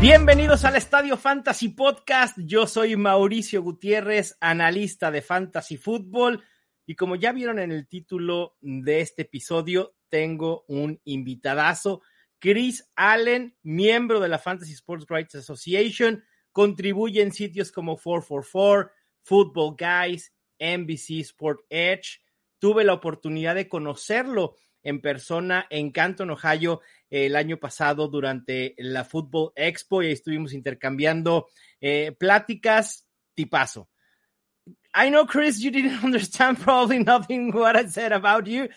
Bienvenidos al Estadio Fantasy Podcast. Yo soy Mauricio Gutiérrez, analista de Fantasy Football. Y como ya vieron en el título de este episodio, tengo un invitadazo, Chris Allen, miembro de la Fantasy Sports Rights Association, contribuye en sitios como 444, Football Guys, NBC Sport Edge. Tuve la oportunidad de conocerlo en persona en Canton, Ohio, el año pasado durante la Football Expo y estuvimos intercambiando eh, pláticas tipazo. I know, Chris, you didn't understand probably nothing what I said about you,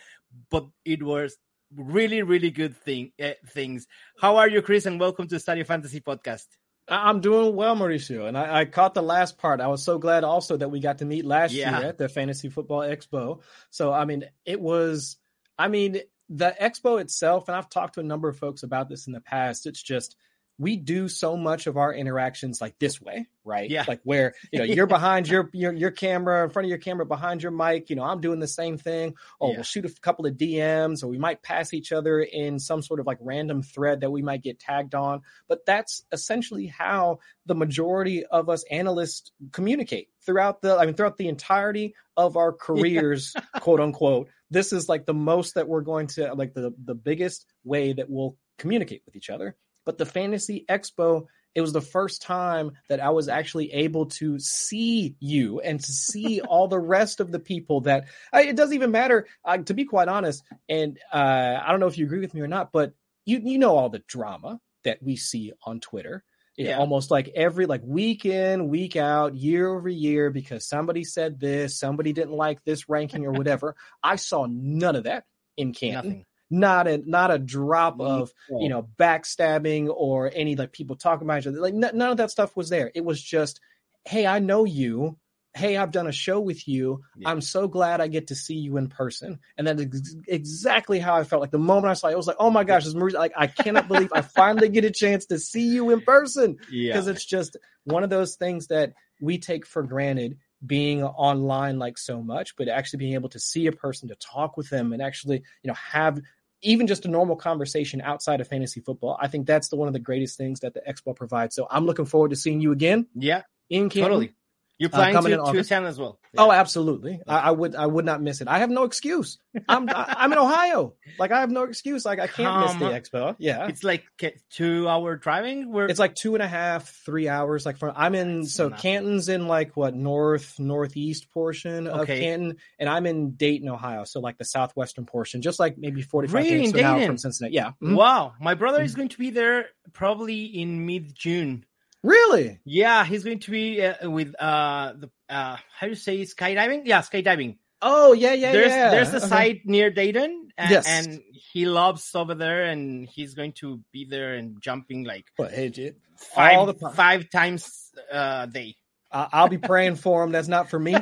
but it was really, really good thing uh, things. How are you, Chris? And welcome to Estadio Fantasy Podcast. I'm doing well, Mauricio, and I, I, caught the last part. I was so glad also that we got to meet last yeah. year at the Fantasy Football Expo. So, I mean, it was. I mean, the expo itself, and I've talked to a number of folks about this in the past. It's just we do so much of our interactions like this way, right? Yeah. Like where, you know, you're behind your, your, your camera, in front of your camera, behind your mic, you know, I'm doing the same thing. Or yeah. we'll shoot a couple of DMs or we might pass each other in some sort of like random thread that we might get tagged on. But that's essentially how the majority of us analysts communicate throughout the, I mean, throughout the entirety of our careers, yeah. quote unquote. This is like the most that we're going to like the, the biggest way that we'll communicate with each other but the Fantasy Expo, it was the first time that I was actually able to see you and to see all the rest of the people that I, it doesn't even matter. Uh, to be quite honest, and uh, I don't know if you agree with me or not, but you you know all the drama that we see on Twitter. Yeah. almost like every like week in, week out, year over year, because somebody said this, somebody didn't like this ranking or whatever. I saw none of that in Canton. Nothing not a not a drop of you know backstabbing or any like people talking about each other. Like n- none of that stuff was there. It was just, hey, I know you. Hey, I've done a show with you. Yeah. I'm so glad I get to see you in person. And that's ex- exactly how I felt. Like the moment I saw it, I was like, oh my gosh, this like I cannot believe I finally get a chance to see you in person. Because yeah. it's just one of those things that we take for granted being online like so much, but actually being able to see a person, to talk with them, and actually, you know, have even just a normal conversation outside of fantasy football. I think that's the one of the greatest things that the Expo provides. So I'm looking forward to seeing you again. Yeah, in Canton. Totally. You're planning uh, to, to attend as well. Yeah. Oh, absolutely. I, I, would I would not miss it. I have no excuse. I'm I, am in Ohio. Like I have no excuse. Like I can't miss the expo. Yeah, it's like two hour driving. Where it's like two and a half, three hours. Like from I'm in That's so enough. Canton's in like what north northeast portion okay. of Canton, and I'm in Dayton, Ohio. So like the southwestern portion, just like maybe 45 really? minutes from Cincinnati. Yeah. Mm-hmm. Wow, my brother mm-hmm. is going to be there probably in mid June. Really? Yeah, he's going to be uh, with uh the uh how do you say skydiving? Yeah, skydiving. Oh yeah, yeah, there's, yeah. There's a uh-huh. site near Dayton, and, yes. and he loves over there, and he's going to be there and jumping like what? Hey, five five times a day. I'll be praying for him. That's not for me,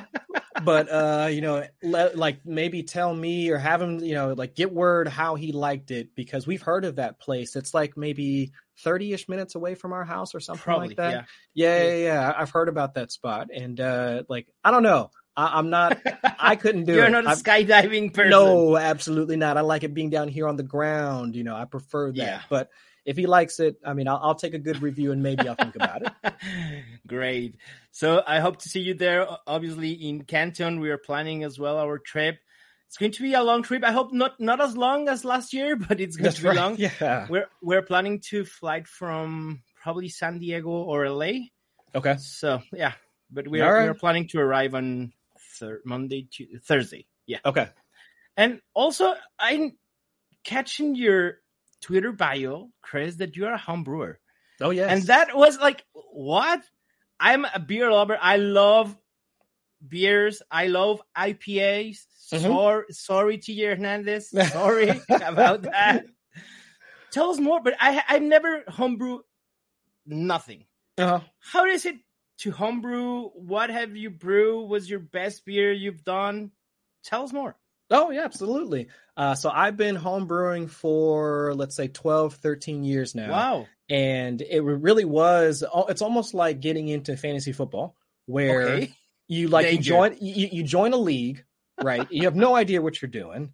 but uh, you know, let, like maybe tell me or have him, you know, like get word how he liked it because we've heard of that place. It's like maybe 30 ish minutes away from our house or something Probably, like that. Yeah. Yeah, yeah, yeah. I've heard about that spot. And uh, like, I don't know. I, am not. I couldn't do You're it. You're not a skydiving person. No, absolutely not. I like it being down here on the ground. You know, I prefer that. Yeah. But if he likes it, I mean, I'll, I'll, take a good review and maybe I'll think about it. Great. So I hope to see you there. Obviously, in Canton, we are planning as well our trip. It's going to be a long trip. I hope not not as long as last year, but it's going That's to be right. long. Yeah, we're we're planning to fly from probably San Diego or LA. Okay. So yeah, but we are right. we are planning to arrive on thir- Monday, to Thursday. Yeah. Okay. And also, I'm catching your Twitter bio, Chris, that you are a home brewer. Oh yeah. And that was like what? I'm a beer lover. I love beers. I love IPAs. Mm-hmm. Sorry, sorry, TJ Hernandez. Sorry about that. Tell us more. But I I've never homebrew nothing. Uh-huh. How is it to homebrew? What have you brew? Was your best beer you've done? Tell us more. Oh yeah, absolutely. Uh, so I've been homebrewing for let's say 12, 13 years now. Wow. And it really was. It's almost like getting into fantasy football, where okay. you like you join you, you join a league right? you have no idea what you're doing.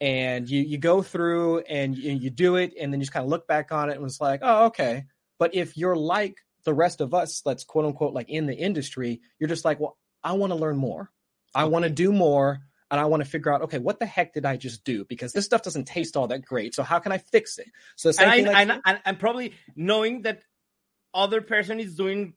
And you, you go through and you, you do it, and then you just kind of look back on it and was like, oh, okay. But if you're like the rest of us, that's quote unquote like in the industry, you're just like, well, I want to learn more. I want to do more and I want to figure out, okay, what the heck did I just do? Because this stuff doesn't taste all that great. So how can I fix it? So and, I, like, and, and, and, probably knowing that other person is doing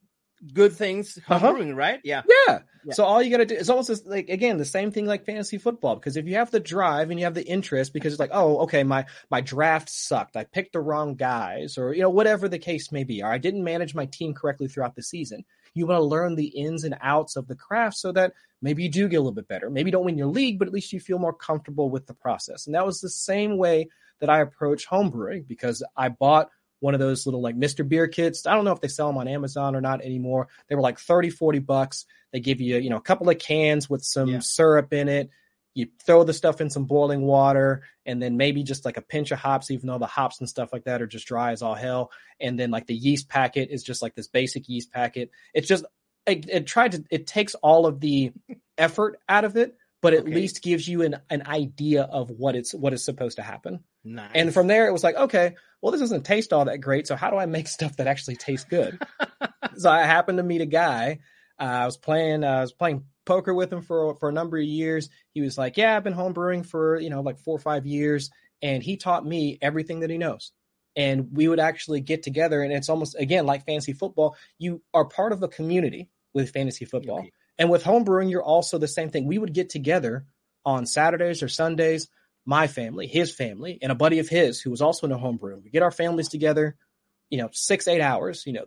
good things uh-huh. right? Yeah. yeah. yeah. So all you got to do is almost like again the same thing like fantasy football because if you have the drive and you have the interest because it's like oh okay my my draft sucked I picked the wrong guys or you know whatever the case may be or I didn't manage my team correctly throughout the season. You want to learn the ins and outs of the craft so that maybe you do get a little bit better. Maybe you don't win your league, but at least you feel more comfortable with the process. And that was the same way that I approach homebrewing because I bought one of those little like Mr. Beer kits. I don't know if they sell them on Amazon or not anymore. They were like 30, 40 bucks. They give you, you know, a couple of cans with some yeah. syrup in it. You throw the stuff in some boiling water and then maybe just like a pinch of hops, even though the hops and stuff like that are just dry as all hell. And then like the yeast packet is just like this basic yeast packet. It's just, it, it tried to, it takes all of the effort out of it, but at okay. least gives you an, an idea of what it's, what is supposed to happen. Nice. And from there, it was like, okay, well, this doesn't taste all that great. So how do I make stuff that actually tastes good? so I happened to meet a guy. Uh, I was playing, uh, I was playing poker with him for for a number of years. He was like, "Yeah, I've been home brewing for you know like four or five years," and he taught me everything that he knows. And we would actually get together, and it's almost again like fantasy football. You are part of a community with fantasy football, and with home brewing, you're also the same thing. We would get together on Saturdays or Sundays my family, his family, and a buddy of his who was also in a homebrew. We get our families together, you know, six, eight hours. You know,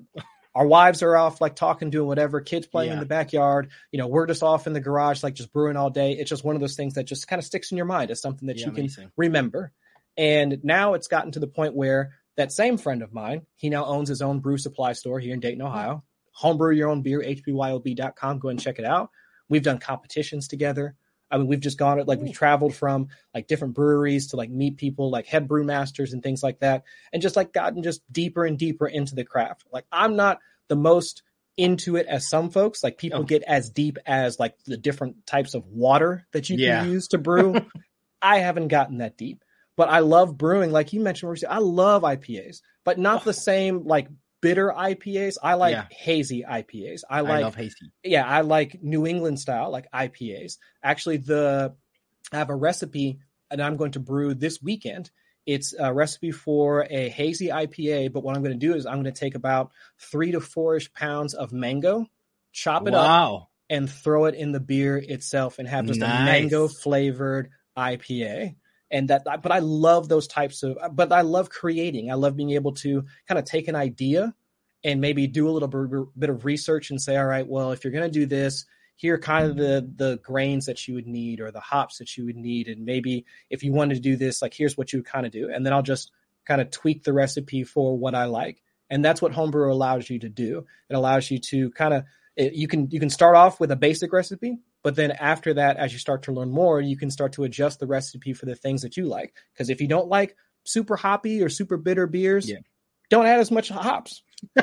our wives are off like talking, doing whatever, kids playing yeah. in the backyard. You know, we're just off in the garage, like just brewing all day. It's just one of those things that just kind of sticks in your mind as something that yeah, you can remember. And now it's gotten to the point where that same friend of mine, he now owns his own brew supply store here in Dayton, Ohio. Homebrew your own beer, hbyob.com. Go and check it out. We've done competitions together. I mean, we've just gone like we've traveled from like different breweries to like meet people like head brewmasters and things like that, and just like gotten just deeper and deeper into the craft. Like I'm not the most into it as some folks. Like people oh. get as deep as like the different types of water that you yeah. can use to brew. I haven't gotten that deep, but I love brewing. Like you mentioned, I love IPAs, but not oh. the same like bitter IPAs. I like yeah. hazy IPAs. I like I hazy. Yeah, I like New England style like IPAs. Actually, the I have a recipe and I'm going to brew this weekend. It's a recipe for a hazy IPA, but what I'm going to do is I'm going to take about three to four ish pounds of mango, chop it wow. up, and throw it in the beer itself, and have just nice. a mango flavored IPA and that but i love those types of but i love creating. I love being able to kind of take an idea and maybe do a little bit of research and say all right well if you're going to do this here are kind of the the grains that you would need or the hops that you would need. And maybe if you wanted to do this like here's what you would kind of do. And then i'll just kind of tweak the recipe for what i like. And that's what homebrew allows you to do. It allows you to kind of you can you can start off with a basic recipe but then after that, as you start to learn more, you can start to adjust the recipe for the things that you like. Because if you don't like super hoppy or super bitter beers, yeah. don't add as much hops.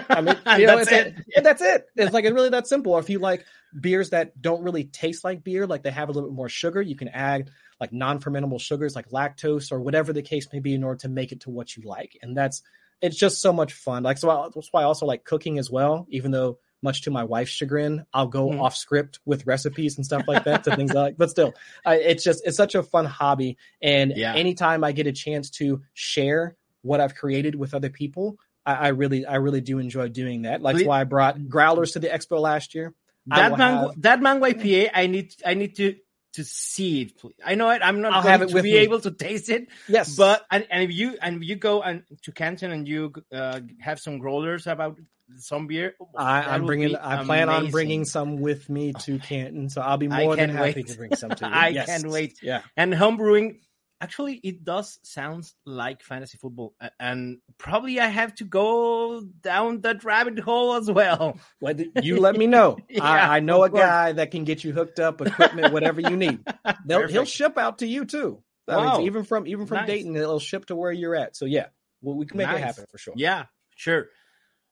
I mean, you know, that's it. That, that's it. It's like it's really that simple. Or if you like beers that don't really taste like beer, like they have a little bit more sugar, you can add like non-fermentable sugars like lactose or whatever the case may be in order to make it to what you like. And that's it's just so much fun. Like so I, that's why I also like cooking as well, even though much to my wife's chagrin, I'll go mm. off script with recipes and stuff like that to things like. But still, I, it's just it's such a fun hobby, and yeah. anytime I get a chance to share what I've created with other people, I, I really I really do enjoy doing that. That's why I brought growlers to the expo last year. That mango have... that mango IPA, I need I need to to see it. Please. I know it. I'm not I'll going to be me. able to taste it. Yes, but and, and if you and you go and to Canton and you uh, have some growlers about some beer. I, am bringing. I plan on bringing some with me to Canton, so I'll be more than happy wait. to bring some to you. I yes. can't wait. Yeah, and homebrewing. Actually, it does sound like fantasy football, and probably I have to go down that rabbit hole as well. well you let me know. yeah, I, I, know a course. guy that can get you hooked up, equipment, whatever you need. he'll ship out to you too. Wow. Mean, even from even from nice. Dayton, it'll ship to where you're at. So yeah, well, we can make nice. it happen for sure. Yeah, sure.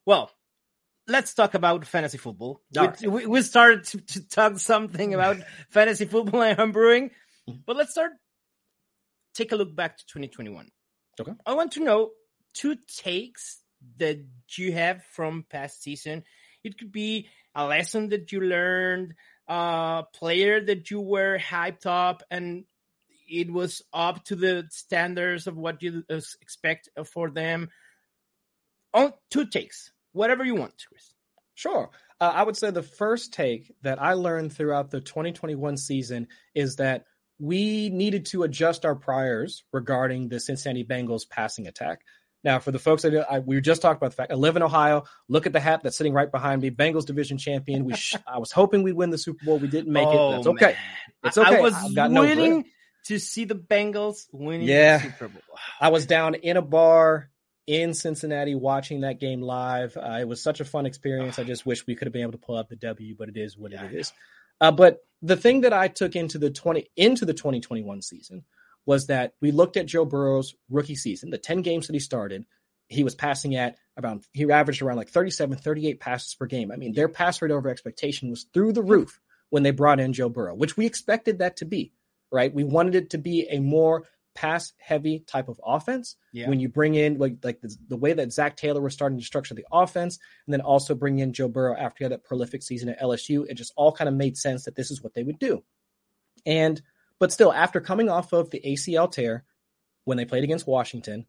Well, let's talk about fantasy football. We, we, we, started to, to, talk something about fantasy football and homebrewing, mm-hmm. but let's start. Take a look back to 2021. Okay. I want to know two takes that you have from past season. It could be a lesson that you learned, a player that you were hyped up, and it was up to the standards of what you expect for them. On two takes, whatever you want, Chris. Sure. Uh, I would say the first take that I learned throughout the 2021 season is that we needed to adjust our priors regarding the Cincinnati Bengals passing attack. Now, for the folks that I, we just talked about the fact I live in Ohio. Look at the hat that's sitting right behind me. Bengals division champion. We sh- I was hoping we'd win the Super Bowl. We didn't make oh, it. That's okay. Man. It's okay. I was waiting no to see the Bengals winning yeah. Super Bowl. I was down in a bar in Cincinnati watching that game live. Uh, it was such a fun experience. I just wish we could have been able to pull out the W, but it is what yeah, it is. Uh, but the thing that I took into the 20 into the 2021 season was that we looked at Joe Burrow's rookie season, the 10 games that he started, he was passing at about he averaged around like 37, 38 passes per game. I mean, their pass rate over expectation was through the roof when they brought in Joe Burrow, which we expected that to be, right? We wanted it to be a more pass heavy type of offense. Yeah. When you bring in like like the, the, way that Zac Taylor was starting to structure the offense, and then also bring in Joe Burrow after he had that prolific season at LSU, it just all kind of made sense that this is what they would do. And but still, after coming off of the ACL tear when they played against Washington,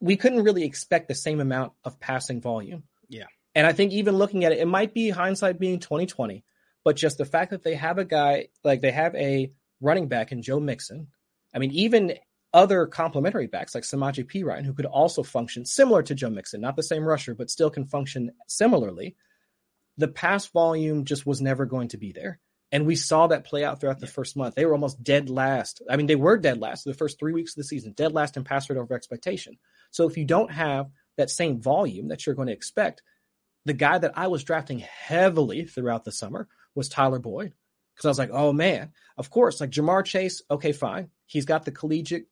we couldn't really expect the same amount of passing volume. Yeah. And I think even looking at it, it might be hindsight being 2020, but just the fact that they have a guy like they have a running back in Joe Mixon I mean, even other complementary backs like Samaje Perine, who could also function similar to Joe Mixon, not the same rusher, but still can function similarly. The pass volume just was never going to be there. And we saw that play out throughout the first month. They were almost dead last. I mean, they were dead last the first three weeks of the season, dead last in pass rate over expectation. So if you don't have that same volume that you're going to expect, the guy that I was drafting heavily throughout the summer was Tyler Boyd because I was like, oh man, of course, like Ja'Marr Chase, okay, fine. He's got the collegiate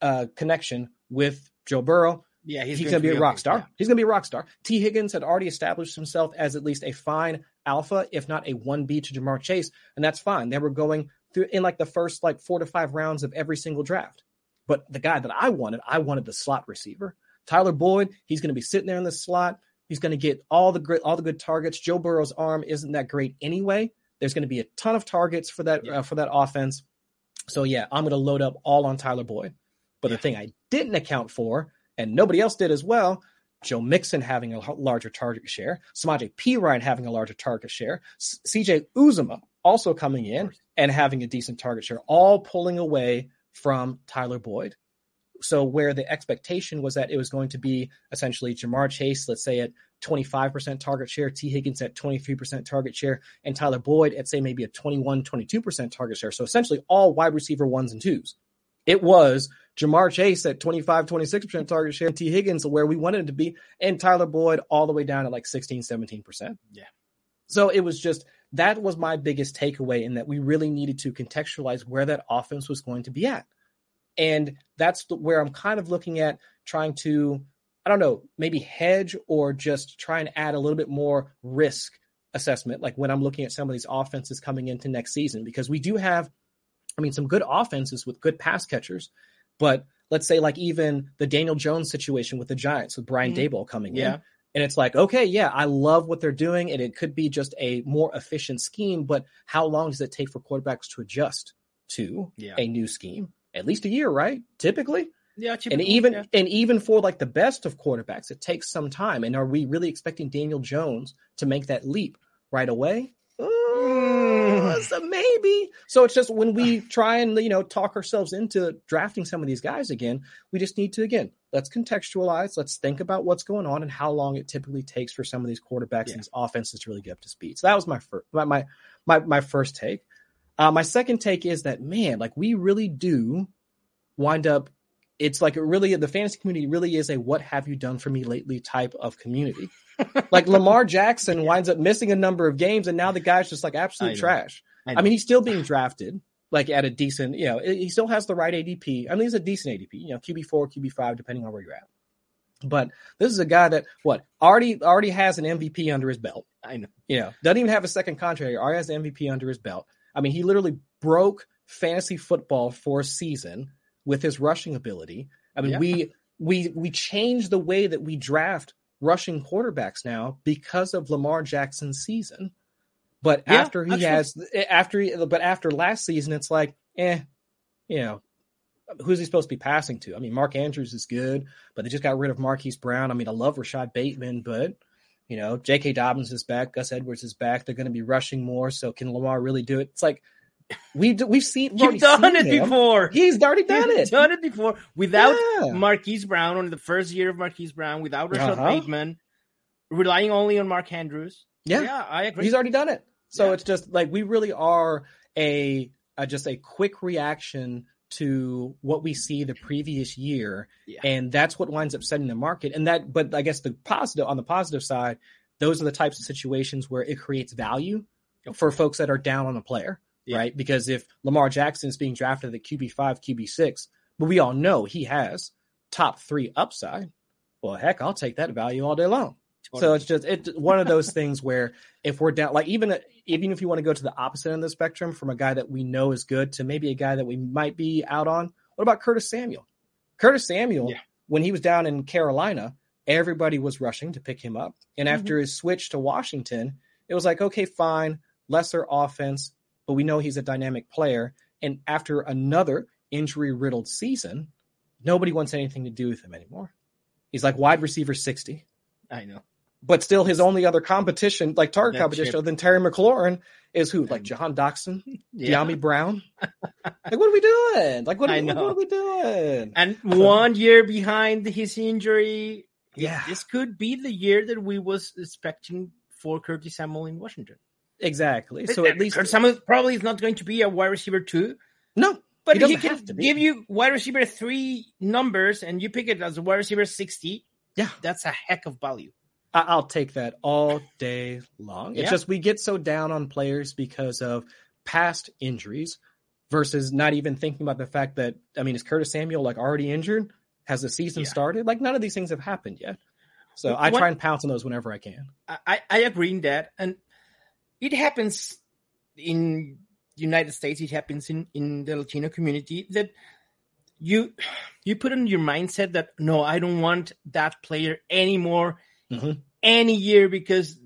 uh, connection with Joe Burrow. Yeah, he's, he's going to be, a rock star. Yeah. He's going to be a rock star. Tee Higgins had already established himself as at least a fine alpha, if not a 1B to Ja'Marr Chase, and that's fine. They were going through in like the first like four to five rounds of every single draft. But the guy that I wanted, I wanted the slot receiver. Tyler Boyd, he's going to be sitting there in the slot. He's going to get all the great, all the good targets. Joe Burrow's arm isn't that great anyway. There's going to be a ton of targets for that yeah. uh, for that offense. So yeah, I'm going to load up all on Tyler Boyd. But yeah. the thing I didn't account for, and nobody else did as well, Joe Mixon having a larger target share, Samaje Perine having a larger target share, CJ Uzomah also coming in and having a decent target share, all pulling away from Tyler Boyd. So where the expectation was that it was going to be essentially Ja'Marr Chase, let's say at 25% target share, Tee Higgins at 23% target share, and Tyler Boyd at say maybe a 21, 22% target share. So essentially all wide receiver ones and twos. It was Ja'Marr Chase at 25, 26% target share, Tee Higgins where we wanted it to be, and Tyler Boyd all the way down at like 16, 17%. Yeah. So it was just that was my biggest takeaway in that we really needed to contextualize where that offense was going to be at. And that's where I'm kind of looking at trying to, I don't know, maybe hedge or just try and add a little bit more risk assessment, like when I'm looking at some of these offenses coming into next season, because we do have, I mean, some good offenses with good pass catchers, but let's say like even the Daniel Jones situation with the Giants with Brian mm-hmm. Daboll coming yeah. in. And it's like, okay, yeah, I love what they're doing, and it could be just a more efficient scheme, but how long does it take for quarterbacks to adjust to yeah. a new scheme? At least a year, right? Typically. Yeah, and even yeah. and even for like the best of quarterbacks, it takes some time. And are we really expecting Daniel Jones to make that leap right away? Mm. So maybe. So it's just when we try and you know talk ourselves into drafting some of these guys again, we just need to again let's contextualize. Let's think about what's going on and how long it typically takes for some of these quarterbacks yeah. and these offenses to really get up to speed. So that was my first my my my first take. Uh, my second take is that man, like we really do wind up. It's like it really the fantasy community really is a "what have you done for me lately" type of community. like Lamar Jackson winds up missing a number of games, and now the guy's just like absolute I trash. I, I, mean, he's still being drafted like at a decent, you know, he still has the right ADP. I mean, he's a decent ADP, you know, QB four, QB five, depending on where you're at. But this is a guy that what already already has an MVP under his belt. I know. You know, doesn't even have a second contract. Already has an MVP under his belt. I mean, he literally broke fantasy football for a season with his rushing ability. I mean, yeah. we we we change the way that we draft rushing quarterbacks now because of Lamar Jackson's season. But yeah, after he has after he, but after last season, it's like, eh, you know, who's he supposed to be passing to? I mean, Mark Andrews is good, but they just got rid of Marquise Brown. I mean, I love Rashod Bateman, but you know, J.K. Dobbins is back, Gus Edwards is back. They're going to be rushing more. So can Lamar really do it? It's like we we've seen you've done it him. before. He's already done He's it. Done it before without yeah. Marquise Brown on the first year of Marquise Brown, without Rashod uh-huh. Bateman, relying only on Mark Andrews. Yeah, yeah, I agree. He's already done it. So yeah. it's just like we really are a, a just a quick reaction to what we see the previous year. Yeah. and that's what winds up setting the market. And that but i guess the positive on the positive side those are the types of situations where it creates value for folks that are down on a player yeah. right? Because if lamar jackson is being drafted at qb5 qb6 but we all know he has top three upside well heck i'll take that value all day long. So it's just it's one of those things where if we're down, like even even if you want to go to the opposite end of the spectrum from a guy that we know is good to maybe a guy that we might be out on. What about Curtis Samuel? Curtis Samuel, yeah. when he was down in Carolina, everybody was rushing to pick him up, and after mm-hmm. his switch to Washington, it was like okay, fine, lesser offense, but we know he's a dynamic player. And after another injury riddled season, nobody wants anything to do with him anymore. He's like wide receiver 60. I know but still his only other competition, like target competition, other than Terry McLaurin, is who? Like Jahan Dotson, yeah. Dyami Brown. like what are we doing? Like what are, what are we doing? And so, one year behind his injury, yeah, this could be the year that we was expecting for Curtis Samuel in Washington. Exactly. So at least Samuel probably is not going to be a wide receiver two. No, but he, he can give you wide receiver three numbers, and you pick it as a wide receiver sixty. Yeah, that's a heck of value. I'll take that all day long. It's just we get so down on players because of past injuries versus not even thinking about the fact that I mean, is Curtis Samuel like already injured? Has the season yeah. started? Like none of these things have happened yet. So I try and pounce on those whenever I can. I, I agree in that. And it happens in the United States, it happens in, in the Latino community that you you put in your mindset that no, I don't want that player anymore mm-hmm. any year because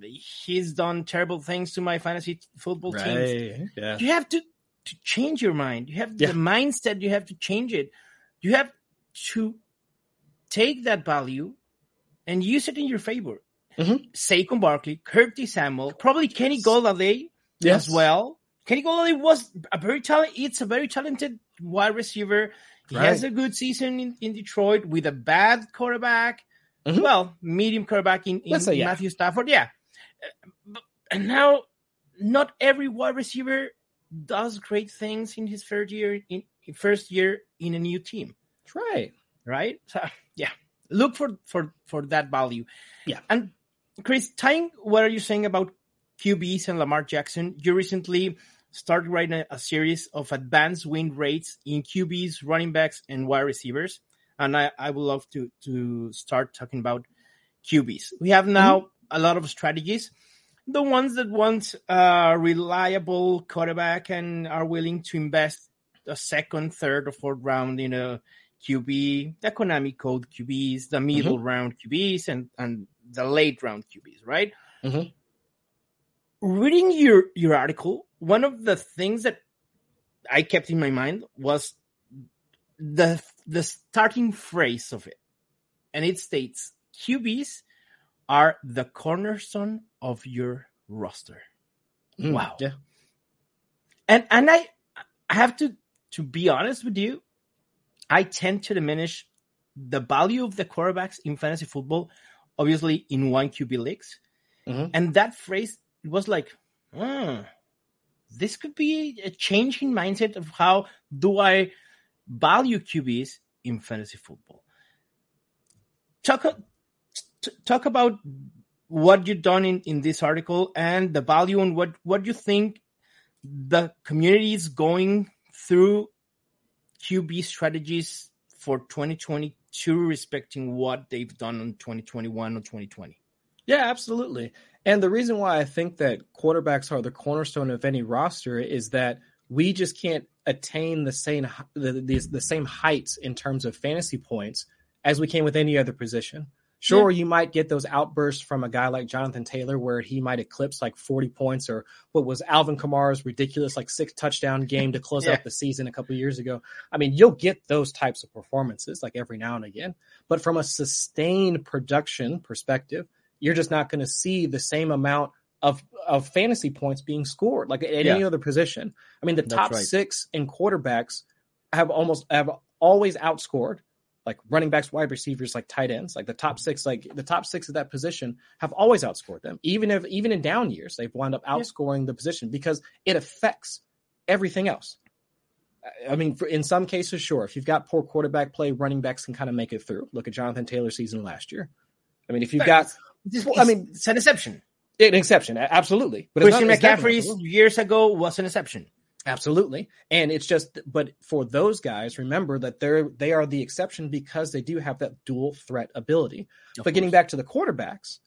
he's done terrible things to my fantasy football right. teams. Yeah. You have to, to change your mind. You have yeah. the mindset, you have to change it. You have to take that value and use it in your favor. Mm-hmm. Saquon Barkley, Curtis Samuel, probably Kenny Golladay yes. as well. Kenny Golladay was a very talented. It's a very talented wide receiver. He right. has a good season in, in Detroit with a bad quarterback. Mm-hmm. Well, medium quarterback in, in say, yeah. Matthew Stafford, yeah. And now, not every wide receiver does great things in his first year in first year in a new team. That's right. Right. So yeah, look for for for that value. Yeah. And Chris, tying what are you saying about QBs and Lamar Jackson? You recently started writing a, a series of advanced win rates in QBs, running backs, and wide receivers and I, I would love to to start talking about QBs. We have now mm-hmm. a lot of strategies. The ones that want a reliable quarterback and are willing to invest a second, third, or fourth round in a QB, the Konami code QBs, the middle mm-hmm. round QBs, and and the late round QBs, right? Mm-hmm. Reading your your article, one of the things that I kept in my mind was the the starting phrase of it, and it states QBs are the cornerstone of your roster. Mm, wow. Yeah. And and I I have to to be honest with you, I tend to diminish the value of the quarterbacks in fantasy football, obviously in one QB leagues. Mm-hmm. And that phrase was like, hmm, this could be a change in mindset of how do I value QBs in fantasy football. Talk talk about what you've done in, in this article and the value and what what you think the community is going through QB strategies for 2022 respecting what they've done in 2021 or 2020. Yeah, absolutely. And the reason why I think that quarterbacks are the cornerstone of any roster is that we just can't attain the same the, the, the same heights in terms of fantasy points as we can with any other position. Sure, yeah. you might get those outbursts from a guy like Jonathan Taylor where he might eclipse like 40 points or what was Alvin Kamara's ridiculous like six touchdown game to close yeah. out the season a couple years ago. I mean, you'll get those types of performances like every now and again, but from a sustained production perspective, you're just not going to see the same amount of of fantasy points being scored like at yeah. any other position. I mean, the That's top right. 6 in quarterbacks have almost have always outscored like running backs, wide receivers, like tight ends, like the top six, like the top six of that position have always outscored them. Even if even in down years, they've wound up outscoring yeah. the position because it affects everything else. I mean, for, in some cases, sure. If you've got poor quarterback play, running backs can kind of make it through. Look at Jonathan Taylor's season last year. I mean, if you've got, I mean, it's an exception. An exception, absolutely. But Christian McCaffrey years ago was an exception. Absolutely. And it's just but for those guys, remember that they're they are the exception because they do have that dual threat ability. Of but course. getting back to the quarterbacks,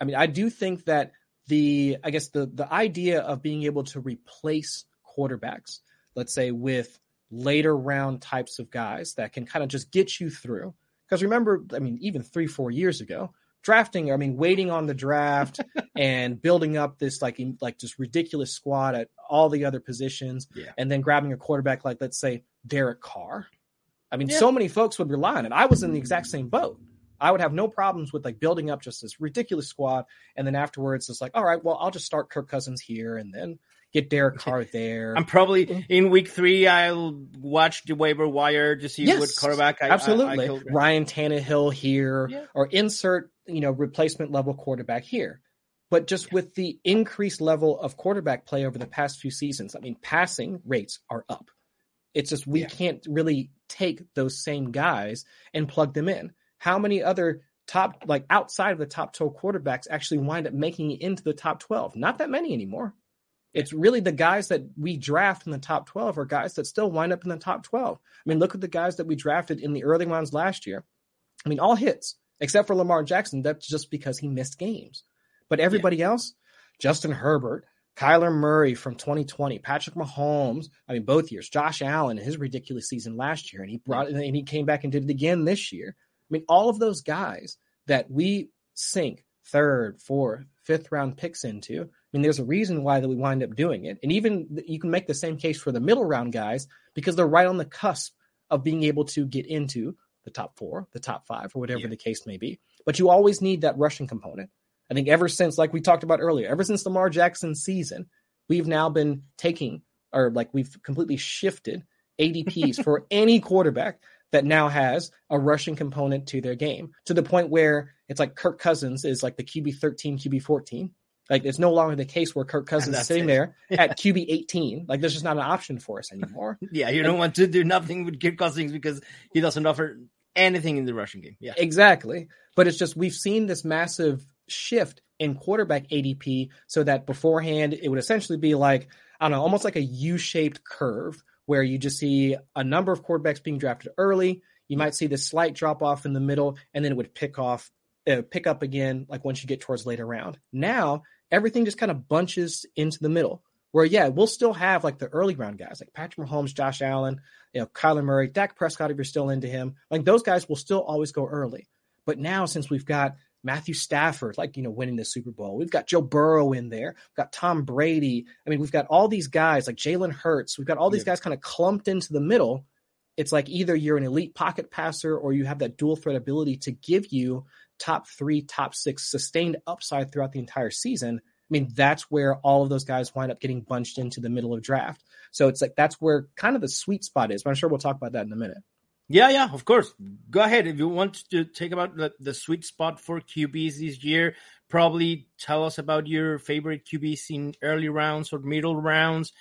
I mean, I do think that the I guess the the idea of being able to replace quarterbacks, let's say with later round types of guys that can kind of just get you through. Because remember, I mean, even three, four years ago, drafting, I mean, waiting on the draft and building up this like like just ridiculous squad at all the other positions, yeah. and then grabbing a quarterback like let's say Derek Carr. I mean, yeah. so many folks would rely on it. I was in the exact same boat. I would have no problems with like building up just this ridiculous squad, and then afterwards it's like, all right, well, I'll just start Kirk Cousins here, and then get Derek Carr there. I'm probably mm. in week three. I'll watch the waiver wire to see yes, what quarterback. I, absolutely, I, I Ryan Tannehill here, yeah. or insert you know replacement level quarterback here. But just with the increased level of quarterback play over the past few seasons, I mean, passing rates are up. It's just we yeah. can't really take those same guys and plug them in. How many other top, like outside of the top 12 quarterbacks, actually wind up making it into the top 12? Not that many anymore. It's really the guys that we draft in the top 12 are guys that still wind up in the top 12. I mean, look at the guys that we drafted in the early rounds last year. I mean, all hits, except for Lamar Jackson. That's just because he missed games. But everybody yeah. else, Justin Herbert, Kyler Murray from 2020, Patrick Mahomes, I mean, both years, Josh Allen, his ridiculous season last year, and he brought it and he came back and did it again this year. I mean, all of those guys that we sink third, fourth, fifth round picks into. I mean, there's a reason why that we wind up doing it. And even you can make the same case for the middle round guys because they're right on the cusp of being able to get into the top four, the top five, or whatever yeah. the case may be. But you always need that rushing component. I think ever since, like we talked about earlier, ever since Lamar Jackson season, we've now been taking or like we've completely shifted ADPs for any quarterback that now has a rushing component to their game to the point where it's like Kirk Cousins is like the QB 13, QB 14. Like it's no longer the case where Kirk Cousins is sitting it. there yeah. at QB 18. Like there's just not an option for us anymore. yeah, you don't want to do nothing with Kirk Cousins because he doesn't offer anything in the rushing game. Yeah. Exactly. But it's just we've seen this massive shift in quarterback ADP so that beforehand it would essentially be like, I don't know, almost like a U-shaped curve where you just see a number of quarterbacks being drafted early. You might see this slight drop off in the middle, and then it would pick off, uh, pick up again, like once you get towards later round. Now everything just kind of bunches into the middle. Where yeah, we'll still have like the early round guys like Patrick Mahomes, Josh Allen, you know, Kyler Murray, Dak Prescott. If you're still into him, like those guys will still always go early. But now since we've got Matthew Stafford, like, you know, winning the Super Bowl. We've got Joe Burrow in there. We've got Tom Brady. I mean, we've got all these guys like Jalen Hurts. We've got all these yeah. guys kind of clumped into the middle. It's like either you're an elite pocket passer or you have that dual threat ability to give you top three, top six sustained upside throughout the entire season. I mean, that's where all of those guys wind up getting bunched into the middle of draft. So it's like that's where kind of the sweet spot is. But I'm sure we'll talk about that in a minute. Yeah, yeah, of course. Go ahead if you want to take about the, the sweet spot for QBs this year. Probably tell us about your favorite QBs in early rounds or middle rounds,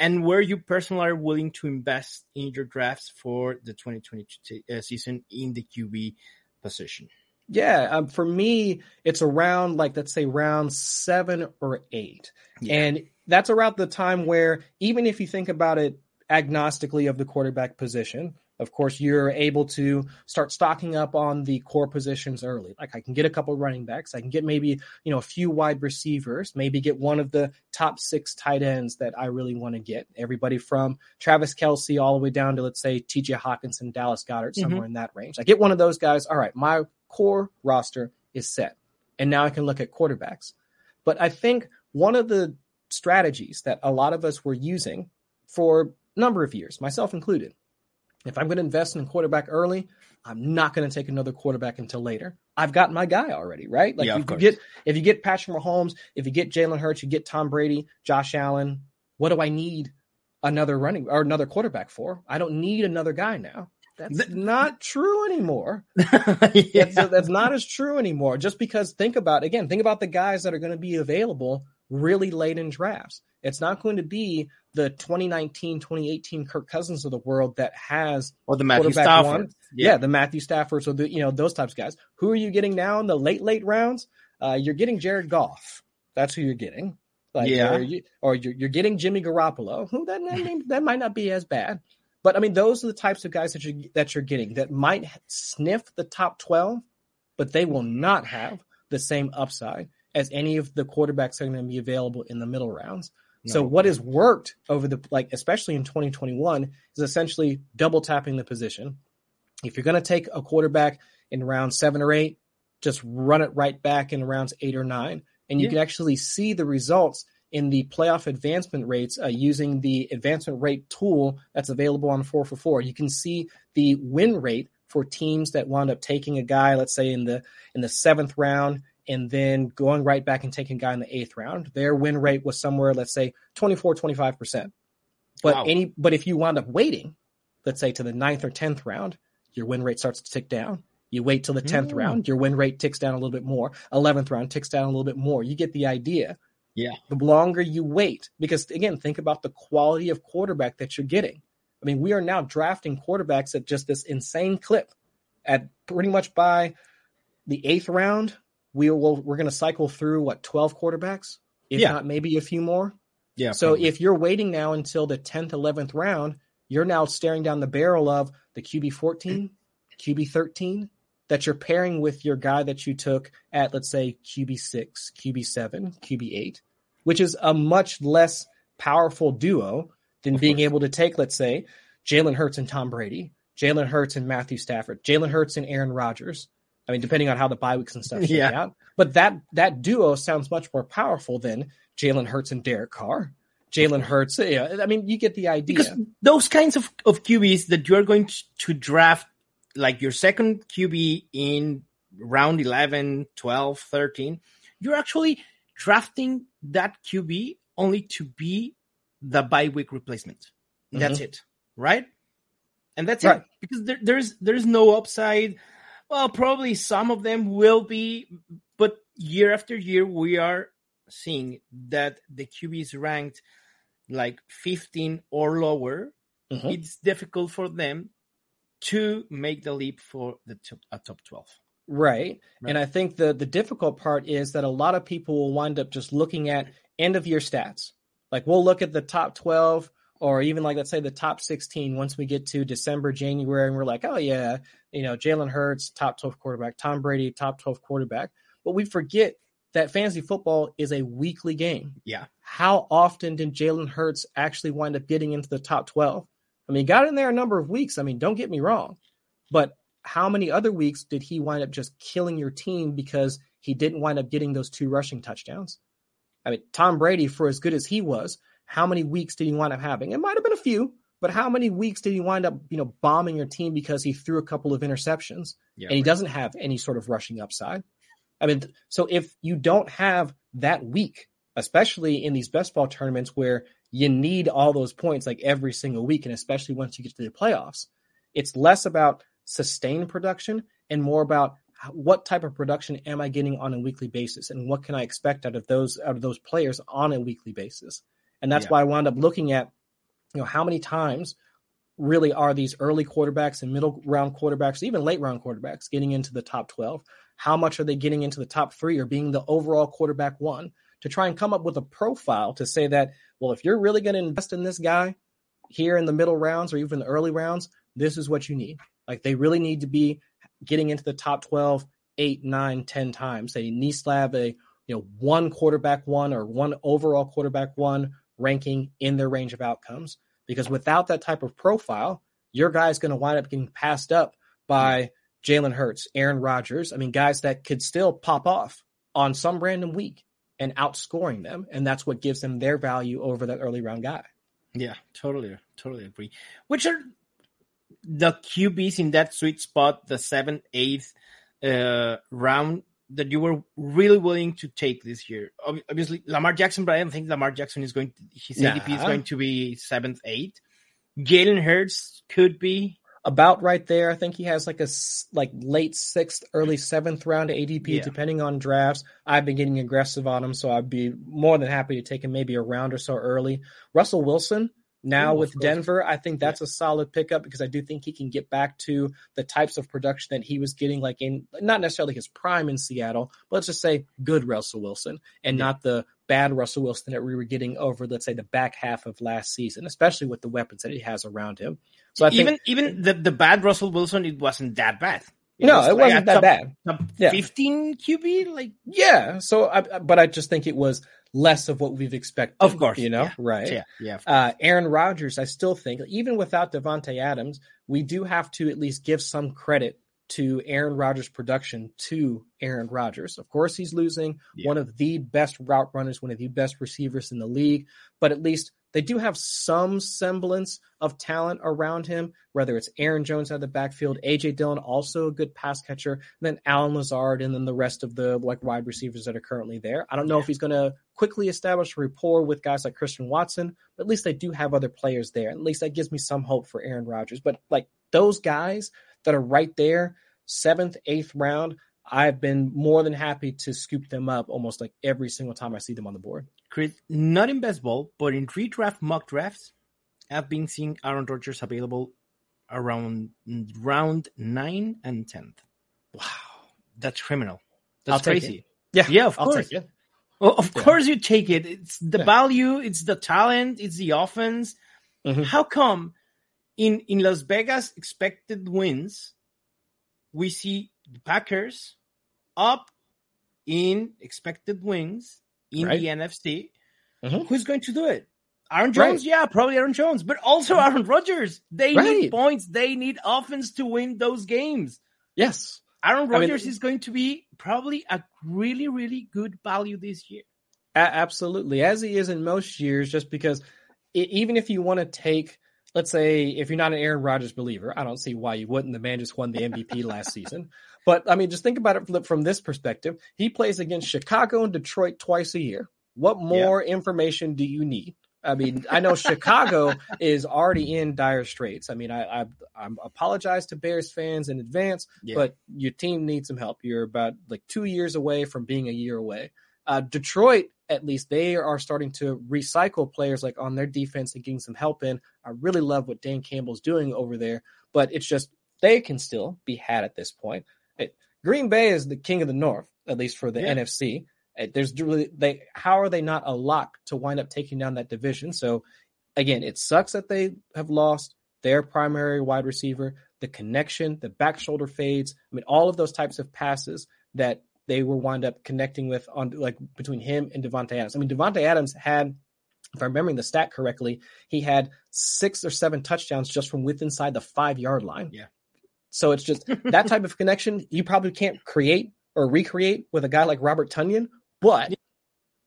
and where you personally are willing to invest in your drafts for the 2022 uh, season in the QB position. Yeah, um, for me, it's around like let's say round seven or eight, yeah. and that's around the time where even if you think about it agnostically of the quarterback position, of course, you're able to start stocking up on the core positions early. Like I can get a couple running backs, I can get maybe you know a few wide receivers, maybe get one of the top six tight ends that I really want to get. Everybody from Travis Kelce all the way down to let's say T.J. Hockenson, Dallas Goedert, somewhere mm-hmm. in that range. I get one of those guys. All right, my core roster is set, and now I can look at quarterbacks. But I think one of the strategies that a lot of us were using for a number of years, myself included if I'm going to invest in a quarterback early, I'm not going to take another quarterback until later. I've got my guy already, right? Like yeah, if you get if you get Patrick Mahomes, if you get Jalen Hurts, you get Tom Brady, Josh Allen. What do I need another running or another quarterback for? I don't need another guy now. That's not true anymore. yeah. that's, that's not as true anymore. Just because think about again, think about the guys that are going to be available really late in drafts. It's not going to be the 2019, 2018 Kirk Cousins of the world that has or the Matthew Stafford. Yeah. yeah. the Matthew Staffords or the you know those types of guys. Who are you getting now in the late late rounds? Uh, you're getting Jared Goff. That's who you're getting. Like, yeah, or, you, or you're, you're getting Jimmy Garoppolo. Who that that, that might not be as bad. But I mean, those are the types of guys that you that you're getting that might sniff the top twelve, but they will not have the same upside as any of the quarterbacks are going to be available in the middle rounds. No. So what has worked over the like especially in 2021 is essentially double tapping the position. If you're going to take a quarterback in round 7 or 8, just run it right back in rounds 8 or 9 and you yeah. can actually see the results in the playoff advancement rates uh, using the advancement rate tool that's available on 4 for 4. You can see the win rate for teams that wound up taking a guy let's say in the in the 7th round and then going right back and taking a guy in the eighth round. Their win rate was somewhere, let's say 24, 25%. But wow. any, but if you wound up waiting, let's say to the ninth or 10th round, your win rate starts to tick down. You wait till the 10th mm. round, your win rate ticks down a little bit more. 11th round ticks down a little bit more. You get the idea. Yeah. The longer you wait, because again, think about the quality of quarterback that you're getting. I mean, we are now drafting quarterbacks at just this insane clip at pretty much by the eighth round, we will we're going to cycle through what 12 quarterbacks if yeah. not maybe a few more yeah so probably. if you're waiting now until the 10th 11th round you're now staring down the barrel of the qb 14 qb 13 that you're pairing with your guy that you took at let's say qb 6 qb 7 qb 8 which is a much less powerful duo than being able to take let's say jalen hurts and tom brady jalen hurts and matthew stafford jalen hurts and aaron rodgers I mean, depending on how the bye weeks and stuff yeah. out. But that that duo sounds much more powerful than Jalen Hurts and Derek Carr. Jalen Hurts, yeah, I mean, you get the idea. Because those kinds of, of QBs that you're going to, to draft, like your second QB in round 11, 12, 13, you're actually drafting that QB only to be the bye week replacement. That's mm-hmm. it, right? And that's right. it because there, there's there's no upside. Well, probably some of them will be, but year after year, we are seeing that the QBs ranked like 15 or lower. Mm-hmm. It's difficult for them to make the leap for the top, a top 12. Right. right. And I think the the difficult part is that a lot of people will wind up just looking at end of year stats. Like we'll look at the top 12 or even like let's say the top 16 once we get to December, January, and we're like, oh yeah, you know, Jalen Hurts, top 12 quarterback, Tom Brady, top 12 quarterback. But we forget that fantasy football is a weekly game. Yeah. How often did Jalen Hurts actually wind up getting into the top 12? I mean, he got in there a number of weeks. I mean, don't get me wrong. But how many other weeks did he wind up just killing your team because he didn't wind up getting those two rushing touchdowns? I mean, Tom Brady, for as good as he was, how many weeks did he wind up having? It might have been a few, but how many weeks did he wind up, you know, bombing your team because he threw a couple of interceptions yeah, and he right. doesn't have any sort of rushing upside? I mean, so if you don't have that week, especially in these best ball tournaments where you need all those points like every single week, and especially once you get to the playoffs, it's less about sustained production and more about what type of production am I getting on a weekly basis, and what can I expect out of those out of those players on a weekly basis. And that's yeah. why I wound up looking at, you know, how many times really are these early quarterbacks and middle round quarterbacks, even late round quarterbacks, getting into the top 12? How much are they getting into the top three or being the overall quarterback one to try and come up with a profile to say that, well, if you're really going to invest in this guy here in the middle rounds or even the early rounds, this is what you need. Like they really need to be getting into the top 12, 8, 9, 10 times. They need to have a you know one quarterback one or one overall quarterback one ranking in their range of outcomes. Because without that type of profile, your guy's going to wind up getting passed up by Jalen Hurts, Aaron Rodgers. I mean, guys that could still pop off on some random week and outscoring them. And that's what gives them their value over that early round guy. Yeah, totally, totally agree. Which are the QBs in that sweet spot, the seventh, eighth uh, round that you were really willing to take this year? Obviously, Lamar Jackson, but I don't think Lamar Jackson is going to, his nah. ADP is going to be seventh, eighth. Jalen Hurts could be about right there. I think he has like a like late sixth, early seventh round ADP, yeah. depending on drafts. I've been getting aggressive on him, so I'd be more than happy to take him maybe a round or so early. Russell Wilson. Now Ooh, with Denver, I think that's yeah. a solid pickup because I do think he can get back to the types of production that he was getting, like in not necessarily his prime in Seattle, but let's just say good Russell Wilson and yeah. not the bad Russell Wilson that we were getting over, let's say, the back half of last season, especially with the weapons that he has around him. So I even think, even the, the bad Russell Wilson, it wasn't that bad. It no, was it like wasn't that top, bad. Top yeah. 15 QB, like yeah. So, I, but I just think it was less of what we've expected. Of course, you know, yeah. right? Yeah, yeah. Uh, Aaron Rodgers, I still think, even without Davante Adams, we do have to at least give some credit to Aaron Rodgers' production to Aaron Rodgers. Of course, he's losing yeah. one of the best route runners, one of the best receivers in the league, but at least they do have some semblance of talent around him, whether it's Aaron Jones out of the backfield, AJ Dillon, also a good pass catcher, and then Allen Lazard, and then the rest of the like wide receivers that are currently there. I don't know yeah. if he's going to quickly establish a rapport with guys like Christian Watson, but at least they do have other players there. At least that gives me some hope for Aaron Rodgers. But like those guys that are right there, seventh, eighth round, I've been more than happy to scoop them up almost like every single time I see them on the board. Not in baseball, but in redraft mock drafts, I've been seeing Aaron Rodgers available around round nine and tenth. Wow, that's criminal. That's crazy. Yeah, yeah, of I'll course. Well, of yeah. course you take it. It's the yeah. value, it's the talent, it's the offense. Mm-hmm. How come in in Las Vegas expected wins, we see the Packers up in expected wins in right. the NFC. Mm-hmm. Who's going to do it? Aaron Jones, right. yeah, probably Aaron Jones, but also Aaron Rodgers. They right. need points. They need offense to win those games. Yes. Aaron Rodgers I mean, is going to be probably a really, really good value this year. absolutely, as he is in most years, just because it, even if you want to take let's say if you're not an Aaron Rodgers believer, I don't see why you wouldn't. The man just won the MVP last season. But I mean, just think about it from this perspective. He plays against Chicago and Detroit twice a year. What more yeah. information do you need? I mean, I know Chicago is already in dire straits. I mean, I, I, I apologize to Bears fans in advance, yeah. but your team needs some help. You're about like two years away from being a year away. Uh, Detroit, at least, they are starting to recycle players like on their defense and getting some help in. I really love what Dan Campbell's doing over there, but it's just they can still be had at this point. It, Green Bay is the king of the North, at least for the yeah. NFC. There's really they. How are they not a lock to wind up taking down that division? So, again, it sucks that they have lost their primary wide receiver, the connection, the back shoulder fades. I mean, all of those types of passes that they were wind up connecting with on like between him and Davante Adams. I mean, Davante Adams had, if I'm remembering the stat correctly, he had six or seven touchdowns just from within inside the five yard line. Yeah. So it's just that type of connection you probably can't create or recreate with a guy like Robert Tonyan, but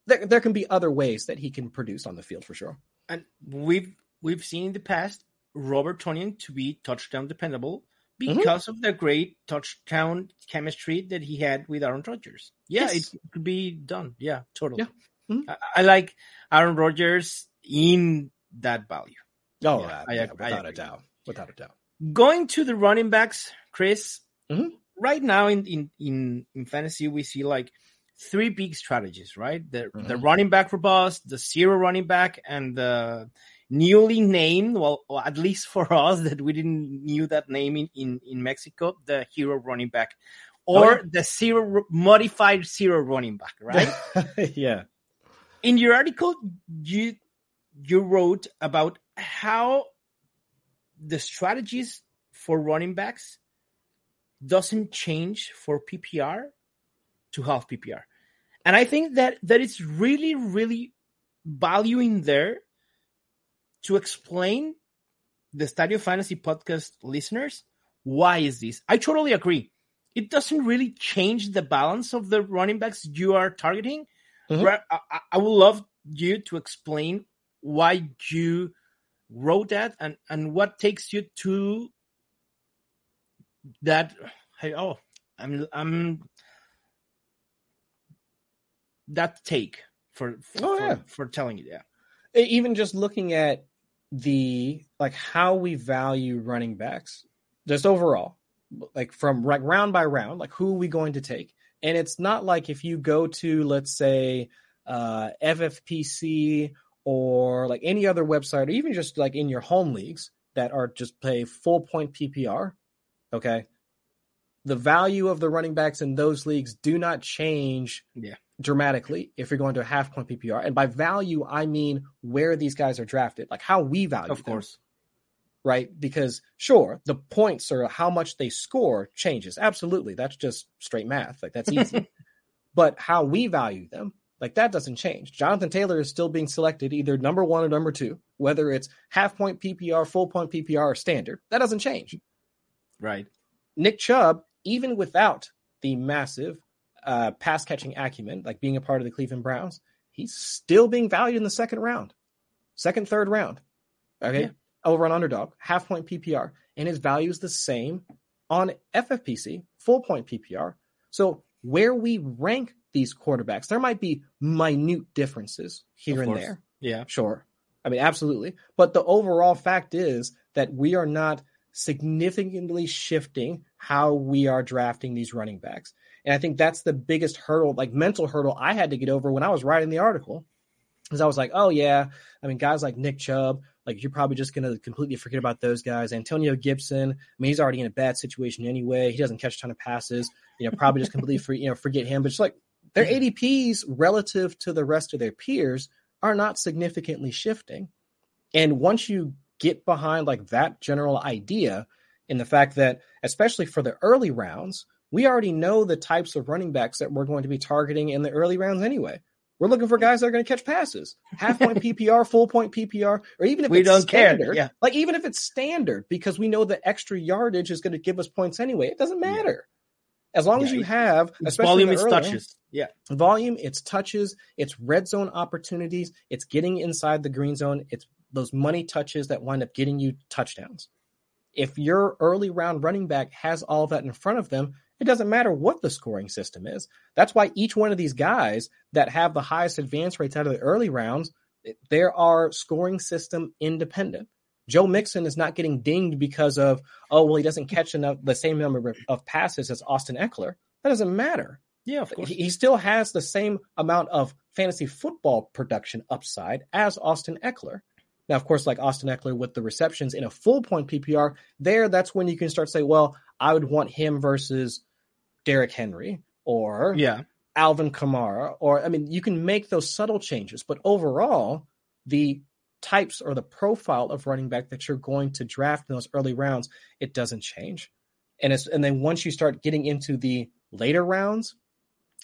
there, there can be other ways that he can produce on the field for sure. And we've we've seen in the past Robert Tonyan to be touchdown dependable Mm-hmm. because mm-hmm. of the great touchdown chemistry that he had with Aaron Rodgers. Yeah, yes. it could be done. Yeah, totally. Yeah. Mm-hmm. I, I, like Aaron Rodgers in that value. Oh, yeah, I, yeah, without a doubt. Without a doubt. Going to the running backs, Chris. Mm-hmm. Right now in, in in in fantasy, we see like three big strategies, right? The the mm-hmm. running back robust, the zero running back, and the newly named, well, at least for us that we didn't knew that name in, in, in Mexico, the hero running back or oh, yeah. the zero modified zero running back, right? yeah. In your article, you you wrote about how the strategies for running backs doesn't change for PPR to half PPR. And I think that that it's really, really value in there to explain the Estadio Fantasy podcast listeners why is this. I totally agree. It doesn't really change the balance of the running backs you are targeting. Mm-hmm. I, I would love you to explain why you wrote that? And and what takes you to that hey oh i'm i'm that take for for, oh, yeah. for, for telling you yeah. Even just looking at the like how we value running backs just overall like from like round by round like who are we going to take? And it's not like if you go to let's say uh ffpc or like any other website or even just like in your home leagues that are just play full point ppr okay the value of the running backs in those leagues do not change yeah dramatically if you're going to a half point PPR. And by value, I mean where these guys are drafted, like how we value them. Of course. Right? Because sure, the points or how much they score changes. Absolutely. That's just straight math. Like that's easy. but how we value them, like that doesn't change. Jonathan Taylor is still being selected either number one or number two, whether it's half point PPR, full point PPR, or standard. That doesn't change. Right. Nick Chubb, even without the massive uh, pass catching acumen, like being a part of the Cleveland Browns, he's still being valued in the second round, second, third round. Okay. Yeah. Over an underdog, half point PPR. And his value is the same on FFPC, full point PPR. So where we rank these quarterbacks, there might be minute differences here and there. Yeah. Sure. I mean, absolutely. But the overall fact is that we are not significantly shifting how we are drafting these running backs. And I think that's the biggest hurdle, like mental hurdle I had to get over when I was writing the article. Because I was like, oh, yeah. I mean, guys like Nick Chubb, like you're probably just going to completely forget about those guys. Antonio Gibson, I mean, he's already in a bad situation anyway. He doesn't catch a ton of passes. You know, probably just completely for, you know, forget him. But it's like their mm-hmm. ADPs relative to the rest of their peers are not significantly shifting. And once you get behind like that general idea in the fact that, especially for the early rounds, we already know the types of running backs that we're going to be targeting in the early rounds anyway. We're looking for guys that are going to catch passes, half point PPR, full point PPR, or even if we it's don't standard, care. Yeah. like even if it's standard, because we know the extra yardage is going to give us points anyway. It doesn't matter. Yeah. As long yeah, as you have volume, it's touches. Yeah, volume, it's touches, it's red zone opportunities, it's getting inside the green zone, it's those money touches that wind up getting you touchdowns. If your early round running back has all that in front of them, it doesn't matter what the scoring system is. That's why each one of these guys that have the highest advance rates out of the early rounds, there are scoring system independent. Joe Mixon is not getting dinged because of, oh, well, he doesn't catch enough the same number of passes as Austin Ekeler. That doesn't matter. Yeah, of course. He still has the same amount of fantasy football production upside as Austin Ekeler. Now, of course, like Austin Ekeler with the receptions in a full point PPR, there, that's when you can start to say, well, I would want him versus Derrick Henry or yeah. Alvin Kamara, or I mean, you can make those subtle changes, but overall, the types or the profile of running back that you're going to draft in those early rounds, it doesn't change. And it's and then once you start getting into the later rounds,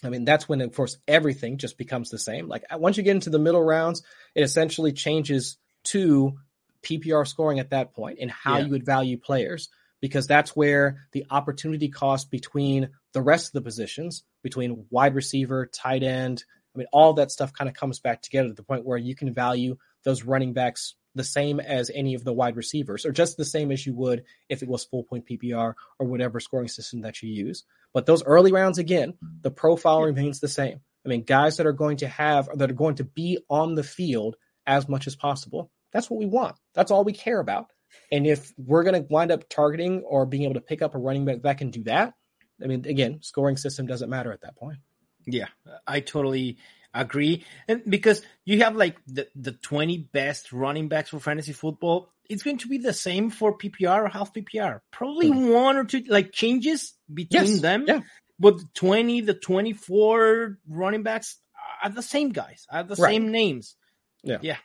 I mean, that's when, of course, everything just becomes the same. Like uh, once you get into the middle rounds, it essentially changes to PPR scoring at that point and how yeah. you would value players because that's where the opportunity cost between the rest of the positions, between wide receiver, tight end, I mean, all that stuff kind of comes back together to the point where you can value those running backs the same as any of the wide receivers, or just the same as you would if it was full point PPR or whatever scoring system that you use. But those early rounds, again, the profile remains the same. I mean, guys that are going to have, that are going to be on the field as much as possible. That's what we want. That's all we care about. And if we're going to wind up targeting or being able to pick up a running back that can do that, I mean, again, scoring system doesn't matter at that point. Yeah, I totally agree. And because you have like the, the 20 best running backs for fantasy football, it's going to be the same for PPR or half PPR. Probably mm-hmm. one or two like changes between yes. them. Yeah. But the 20, the 24 running backs are the same guys, are the right. same names. Yeah. Yeah.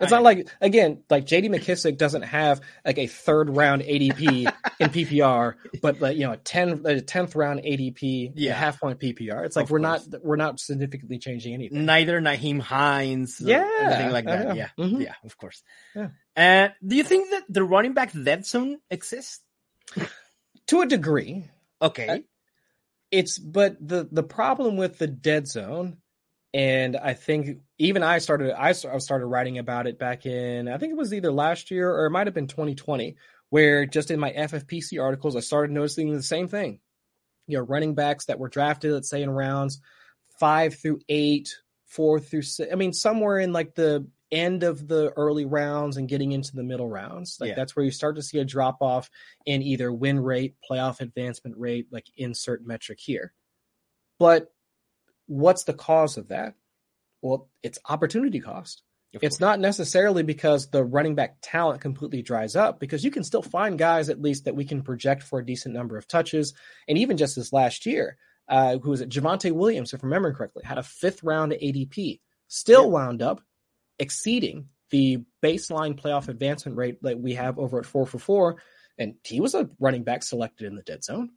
It's not like again, like JD McKissic doesn't have like a third round ADP in PPR, but like you know, a ten a tenth round ADP, yeah, half point PPR. It's like we're course. not we're not significantly changing anything. Neither Nyheim Hines, yeah, anything like that. Yeah, mm-hmm. yeah, of course. Yeah. Uh, do you think that the running back dead zone exists? to a degree. Okay. Uh, it's but the the problem with the dead zone and I think even I started I started writing about it back in I think it was either last year or it might have been 2020 where just in my FFPC articles I started noticing the same thing. You know, running backs that were drafted let's say in rounds 5 through 8, 4 through 6. I mean somewhere in like the end of the early rounds and getting into the middle rounds. Like yeah. that's where you start to see a drop off in either win rate, playoff advancement rate, like insert metric here. But what's the cause of that? Well, it's opportunity cost. It's not necessarily because the running back talent completely dries up, because you can still find guys at least that we can project for a decent number of touches. And even just this last year, uh, who was it? Javonte Williams, if I'm remembering correctly, had a fifth round ADP, still yeah. wound up exceeding the baseline playoff advancement rate that we have over at four for four. And he was a running back selected in the dead zone.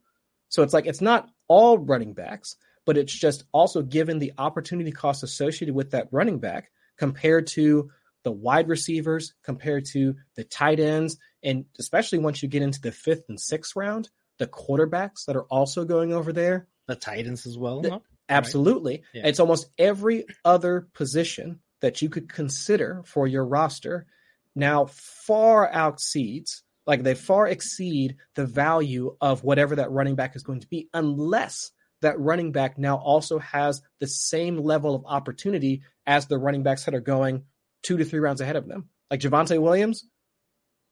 So it's like it's not all running backs, but it's just also given the opportunity cost associated with that running back compared to the wide receivers, compared to the tight ends, and especially once you get into the fifth and sixth round, the quarterbacks that are also going over there. The tight ends as well. The, absolutely. Right? Yeah. It's almost every other position that you could consider for your roster now far exceeds like they far exceed the value of whatever that running back is going to be unless that running back now also has the same level of opportunity as the running backs that are going two to three rounds ahead of them. Like Javonte Williams,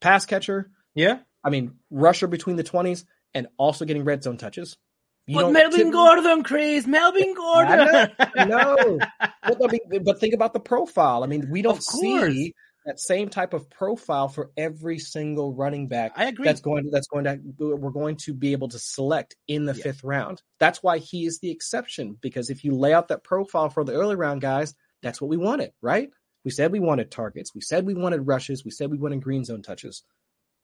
pass catcher. Yeah. I mean, rusher between the 20s and also getting red zone touches. You but Melvin Gordon, Chris, Melvin Gordon. no, but, I mean, but think about the profile. I mean, we don't see that same type of profile for every single running back. I agree. That's going to, that's going to we're going to be able to select in the yeah. fifth round. That's why he is the exception because if you lay out that profile for the early round guys, that's what we wanted, right? We said we wanted targets. We said we wanted rushes. We said we wanted green zone touches.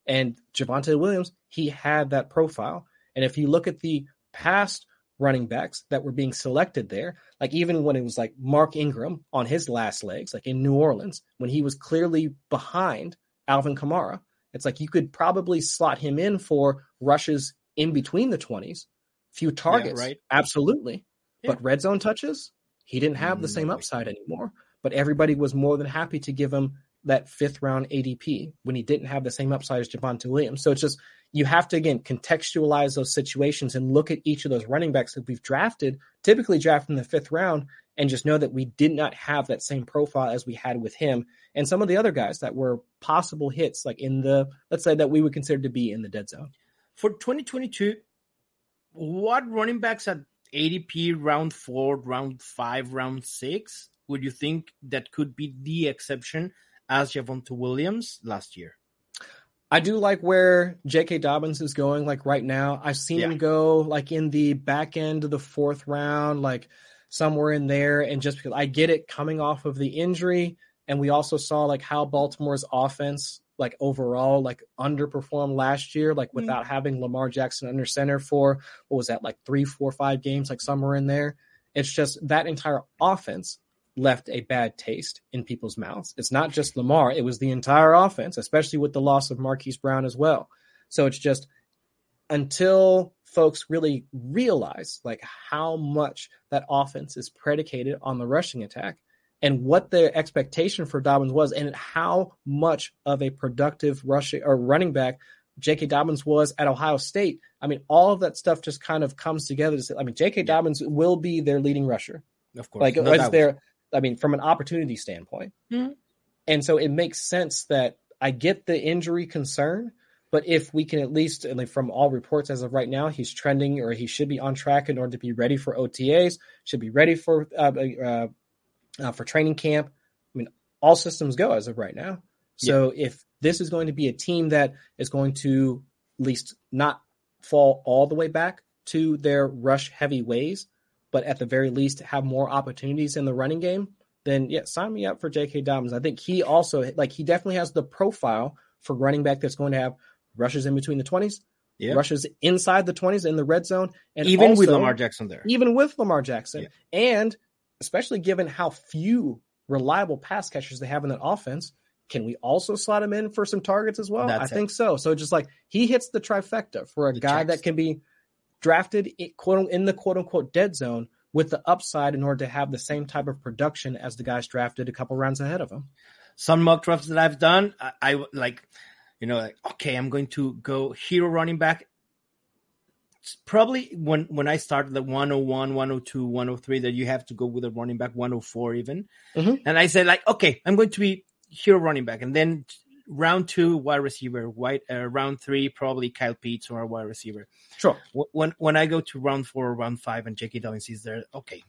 And Javonte Williams, he had that profile. And if you look at the past running backs that were being selected there. Like even when it was like Mark Ingram on his last legs, like in New Orleans, when he was clearly behind Alvin Kamara, it's like you could probably slot him in for rushes in between the 20s, few targets. Yeah, right. Absolutely. Yeah. But red zone touches, he didn't have the mm, same upside anymore. But everybody was more than happy to give him that fifth round ADP when he didn't have the same upside as Javonte Williams. So it's just you have to again contextualize those situations and look at each of those running backs that we've drafted, typically drafted in the fifth round, and just know that we did not have that same profile as we had with him and some of the other guys that were possible hits, like in the let's say that we would consider to be in the dead zone. For 2022, what running backs at ADP round four, round five, round six would you think that could be the exception as Javonte Williams last year? I do like where J.K. Dobbins is going. Like right now, I've seen yeah. him go like in the back end of the fourth round, like somewhere in there. And just because I get it coming off of the injury, and we also saw like how Baltimore's offense, like overall, like underperformed last year, like mm-hmm. without mm-hmm. having Lamar Jackson under center for what was that, like three, four, five games, like somewhere in there. It's just that entire offense left a bad taste in people's mouths. It's not just Lamar, it was the entire offense, especially with the loss of Marquise Brown as well. So it's just until folks really realize like how much that offense is predicated on the rushing attack and what their expectation for Dobbins was and how much of a productive rushing or running back J.K. Dobbins was at Ohio State. I mean, all of that stuff just kind of comes together to say, I mean, J.K. Dobbins will be their leading rusher. Of course. Like, no as their I mean, from an opportunity standpoint. Mm-hmm. And so it makes sense that I get the injury concern, but if we can at least, like from all reports as of right now, he's trending or he should be on track in order to be ready for OTAs, should be ready for uh, uh, uh, for training camp. I mean, all systems go as of right now. So yeah. if this is going to be a team that is going to at least not fall all the way back to their rush heavy ways, but at the very least have more opportunities in the running game, then yeah, sign me up for J.K. Dobbins. I think he also like he definitely has the profile for running back that's going to have rushes in between the twenties, Yeah. rushes inside the twenties in the red zone, and Even with Lamar Jackson there. even with Lamar Jackson, Yeah. and especially given how few reliable pass catchers they have in that offense. Can we also slot him in for some targets as well? That's I it. think so. So just like he hits the trifecta for a The guy checks. that can be drafted quote in the quote unquote dead zone with the upside in order to have the same type of production as the guys drafted a couple rounds ahead of him. some mock drafts that I've done, I, I like, you know, like okay, I'm going to go hero running back. It's probably when when I started the 101, 102, 103 that you have to go with a running back 104 even. Mhm. And I said like, okay, I'm going to be hero running back, and then round two wide receiver, white uh, round three probably Kyle Pitts or a wide receiver. Sure. When when I go to round four, round five, and J.K. Dobbins is there, okay.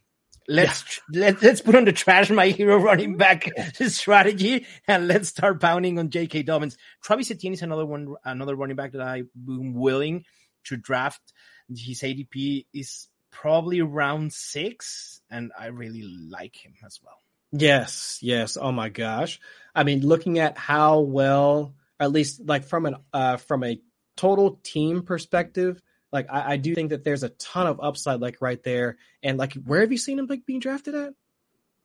Let's tr- let, let's put on the trash my hero running back strategy and let's start pounding on J.K. Dobbins. Travis Etienne is another one, another running back that I'm willing to draft. His ADP is probably round six, and I really like him as well. Yes, yes. Oh my gosh. I mean, looking at how well, at least like from an uh from a total team perspective, like I, I do think that there's a ton of upside like right there. And like where have you seen him like being drafted at?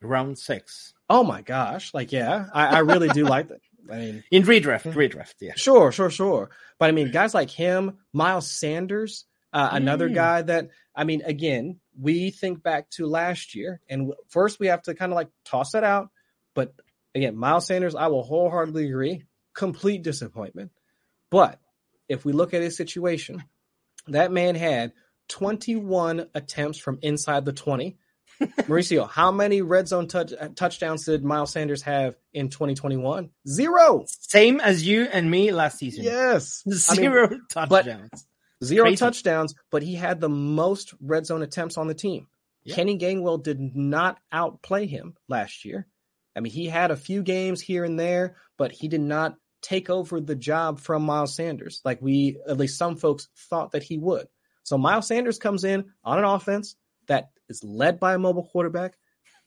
Round six Oh my gosh. Like, yeah, I, I really do like that. I mean, in redraft, redraft, yeah. Sure, sure, sure. But I mean, guys like him, Miles Sanders, uh, another Mm. guy that, I mean, again, we think back to last year, and first we have to kind of like toss that out. But again, Miles Sanders, I will wholeheartedly agree, complete disappointment. But if we look at his situation, that man had 21 attempts from inside the 20. Mauricio, how many red zone touch, uh, touchdowns did Miles Sanders have in 2021? Zero. Same as you and me last season. Yes. I mean, Zero touchdowns. Zero Crazy. touchdowns, but he had the most red zone attempts on the team. Yeah. Kenny Gainwell did not outplay him last year. I mean, he had a few games here and there, but he did not take over the job from Miles Sanders like we, at least some folks, thought that he would. So Miles Sanders comes in on an offense that is led by a mobile quarterback,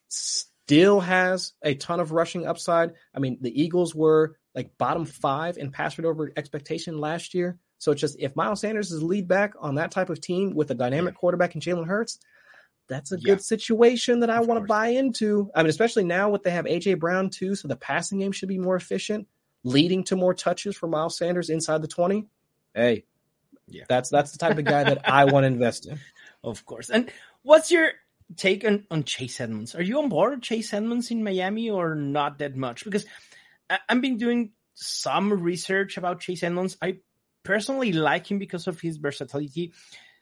still has a ton of rushing upside. I mean, the Eagles were like bottom five in pass rate over expectation last year. So it's just if Miles Sanders is lead back on that type of team with a dynamic quarterback in Jalen Hurts, that's a Yeah. good situation that I want to buy into. I mean, especially now what they have AJ Brown too, so the passing game should be more efficient, leading to more touches for Miles Sanders inside the twenty. Hey, Yeah. that's that's the type of guy that I want to invest in. Of course. And what's your take on, on Chase Edmonds? Are you on board with Chase Edmonds in Miami or not that much? Because I, I've been doing some research about Chase Edmonds. I personally like him because of his versatility.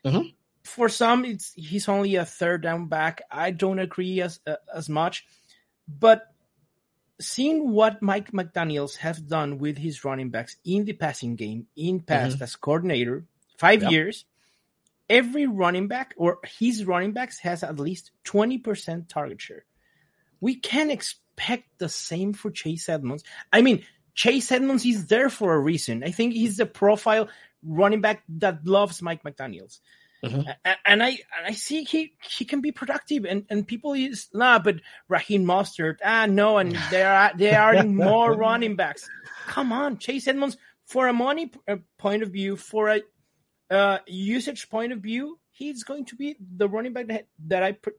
Mhm. For some, it's he's only a third down back. I don't agree as uh, as much, but seeing what Mike McDaniel's have done with his running backs in the passing game in past as coordinator, five Yep. years, every running back or his running backs has at least 20% target share. We can expect the same for Chase Edmonds. I mean, Chase Edmonds is there for a reason. I think he's the profile running back that loves Mike McDaniels. Mhm. A- a- And I and I see he he can be productive and, and people is nah but Raheem Mostert ah no and they are they are adding more running backs. Come on, Chase Edmonds for a money uh, point of view for a uh, usage point of view, he's going to be the running back that, that I pre-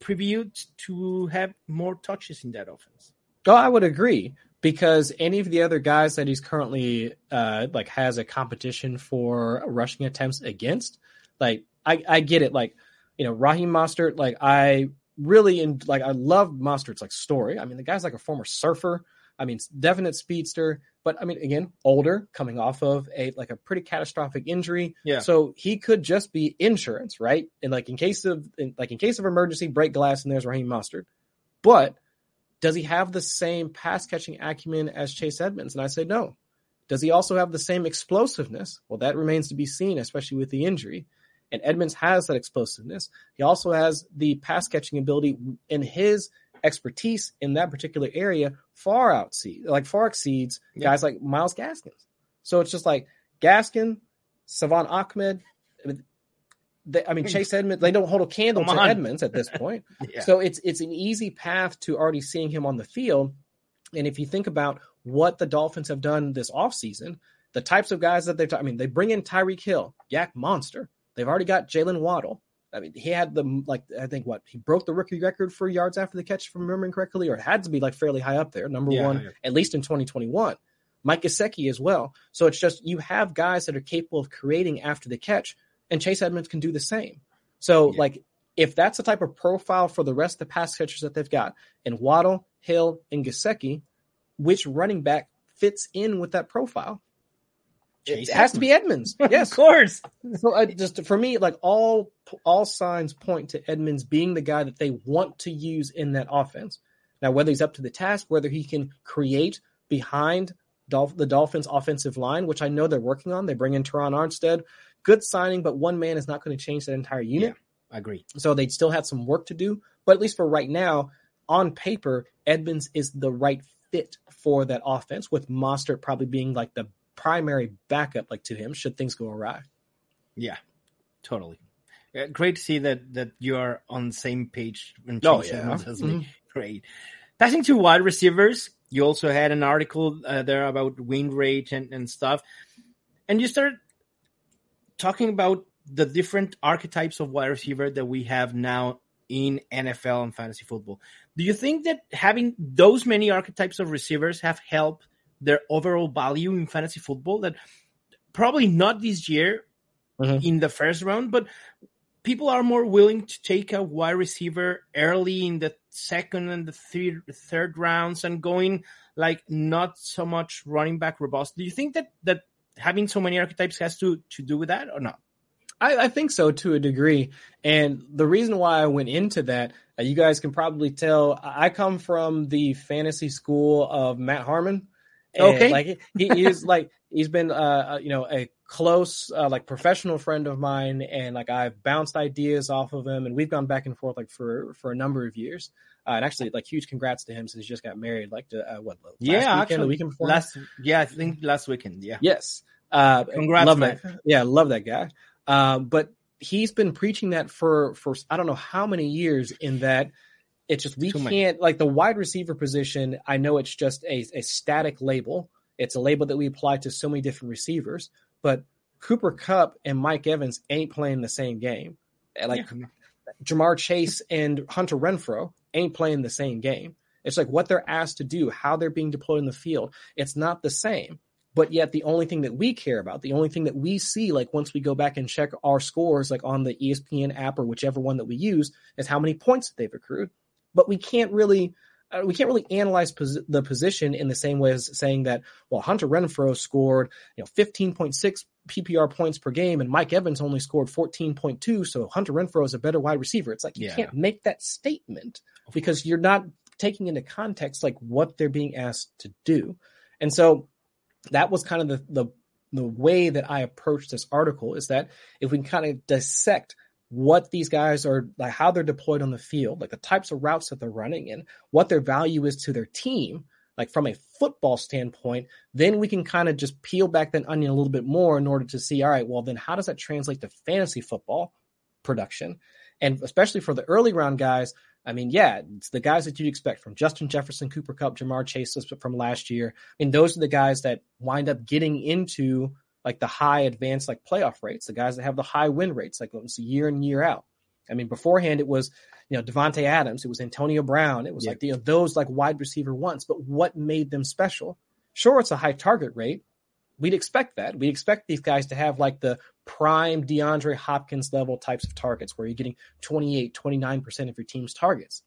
previewed to have more touches in that offense. Oh, I would agree because any of the other guys that he's currently uh like has a competition for rushing attempts against, like I I get it. Like you know Raheem Mostert, like I really in like I love Mostert's like story. I mean the guy's like a former surfer. I mean definite speedster, but I mean again older, coming off of a like a pretty catastrophic injury. Yeah. So he could just be insurance, right? And like in case of in, like in case of emergency, break glass and there's Raheem Mostert. But does he have the same pass catching acumen as Chase Edmonds? And I say no. Does he also have the same explosiveness? Well, that remains to be seen, especially with the injury. And Edmonds has that explosiveness. He also has the pass catching ability in his expertise in that particular area far outseed, like far exceeds Yeah. guys like Myles Gaskins. So it's just like Gaskin, Salvon Ahmed. They, I mean, Chase Edmonds, they don't hold a candle Come to on. Edmonds at this point. Yeah. So it's it's an easy path to already seeing him on the field. And if you think about what the Dolphins have done this offseason, the types of guys that they've, I mean, they bring in Tyreek Hill, Yak Monster. They've already got Jaylen Waddle. I mean, he had the like I think what he broke the rookie record for yards after the catch, if I'm remembering correctly, or it had to be like fairly high up there, number Yeah, one, yeah. at least in 2021. Mike Gesicki as well. So it's just you have guys that are capable of creating after the catch, and Chase Edmonds can do the same. So Yeah. like if that's the type of profile for the rest of the pass catchers that they've got, and Waddle, Hill, and Gesicki, which running back fits in with that profile? Chase it has to be Edmonds. Yes, Of course. so I just for me, like all all signs point to Edmonds being the guy that they want to use in that offense. Now, whether he's up to the task, whether he can create behind Dolph- the Dolphins' offensive line, which I know they're working on, they bring in Terron Armstead, good signing, but one man is not going to change that entire unit. Yeah, I agree. So they still had some work to do. But at least for right now, on paper, Edmonds is the right fit for that offense, with Mostert probably being like the primary backup, like to him, should things go awry. Yeah, totally. Uh, great to see that that you are on the same page Oh, yeah. Edmonds has me. Mhm. Great. Passing to wide receivers, you also had an article uh, there about win rate and, and stuff, and you started talking about the different archetypes of wide receiver that we have now in NFL and fantasy football. Do you think that having those many archetypes of receivers have helped their overall value in fantasy football? That probably not this year Mhm. in the first round, but people are more willing to take a wide receiver early in the second and the third third rounds and going like not so much running back robust. Do you think that that having so many archetypes has to to do with that or not? I, I think so to a degree. And the reason why I went into that, uh, you guys can probably tell, I come from the fantasy school of Matt Harmon. Okay. like he, he's like he's been uh uh, you know a close uh, like professional friend of mine, and like I've bounced ideas off of him, and we've gone back and forth like for for a number of years. Uh, and actually, like huge congrats to him since he just got married. Like to uh, what last yeah, weekend, actually, the weekend before last yeah, I think last weekend. Yeah, Yes. Uh, Congrats, love man. that. Yeah, love that guy. Um, but he's been preaching that for for I don't know how many years. In that, it's just we Too can't like the wide receiver position. I know it's just a, a static label. It's a label that we apply to so many different receivers. But Cooper Kupp and Mike Evans ain't playing the same game. Like Yeah. Ja'Marr Chase and Hunter Renfrow ain't playing the same game. It's like what they're asked to do, how they're being deployed in the field. It's not the same. But yet the only thing that we care about, the only thing that we see, like once we go back and check our scores, like on the ESPN app or whichever one that we use, is how many points they've accrued. But we can't really, Uh, we can't really analyze pos- the position in the same way as saying that, well, Hunter Renfrow scored, you know, 15.6 PPR points per game, and Mike Evans only scored 14.2. So Hunter Renfrow is a better wide receiver. It's like you Yeah. can't make that statement because you're not taking into context like what they're being asked to do. And so that was kind of the the the way that I approached this article is that if we can kind of dissect what these guys are like how they're deployed on the field, like the types of routes that they're running and what their value is to their team, like from a football standpoint, then we can kind of just peel back that onion a little bit more in order to see, all right, well, then how does that translate to fantasy football production? And especially for the early round guys, I mean, yeah, it's the guys that you'd expect from Justin Jefferson, Cooper Kupp, Ja'Marr Chase from last year. I mean, those are the guys that wind up getting into like the high advanced like playoff rates, the guys that have the high win rates, like it's year in year out. I mean, beforehand it was you know Davante Adams, it was Antonio Brown, it was Yeah. like know those like wide receiver ones. But what made them special? Sure, it's a high target rate. We'd expect that. We'd expect these guys to have like the prime DeAndre Hopkins level types of targets where you're getting 28, 29% of your team's targets.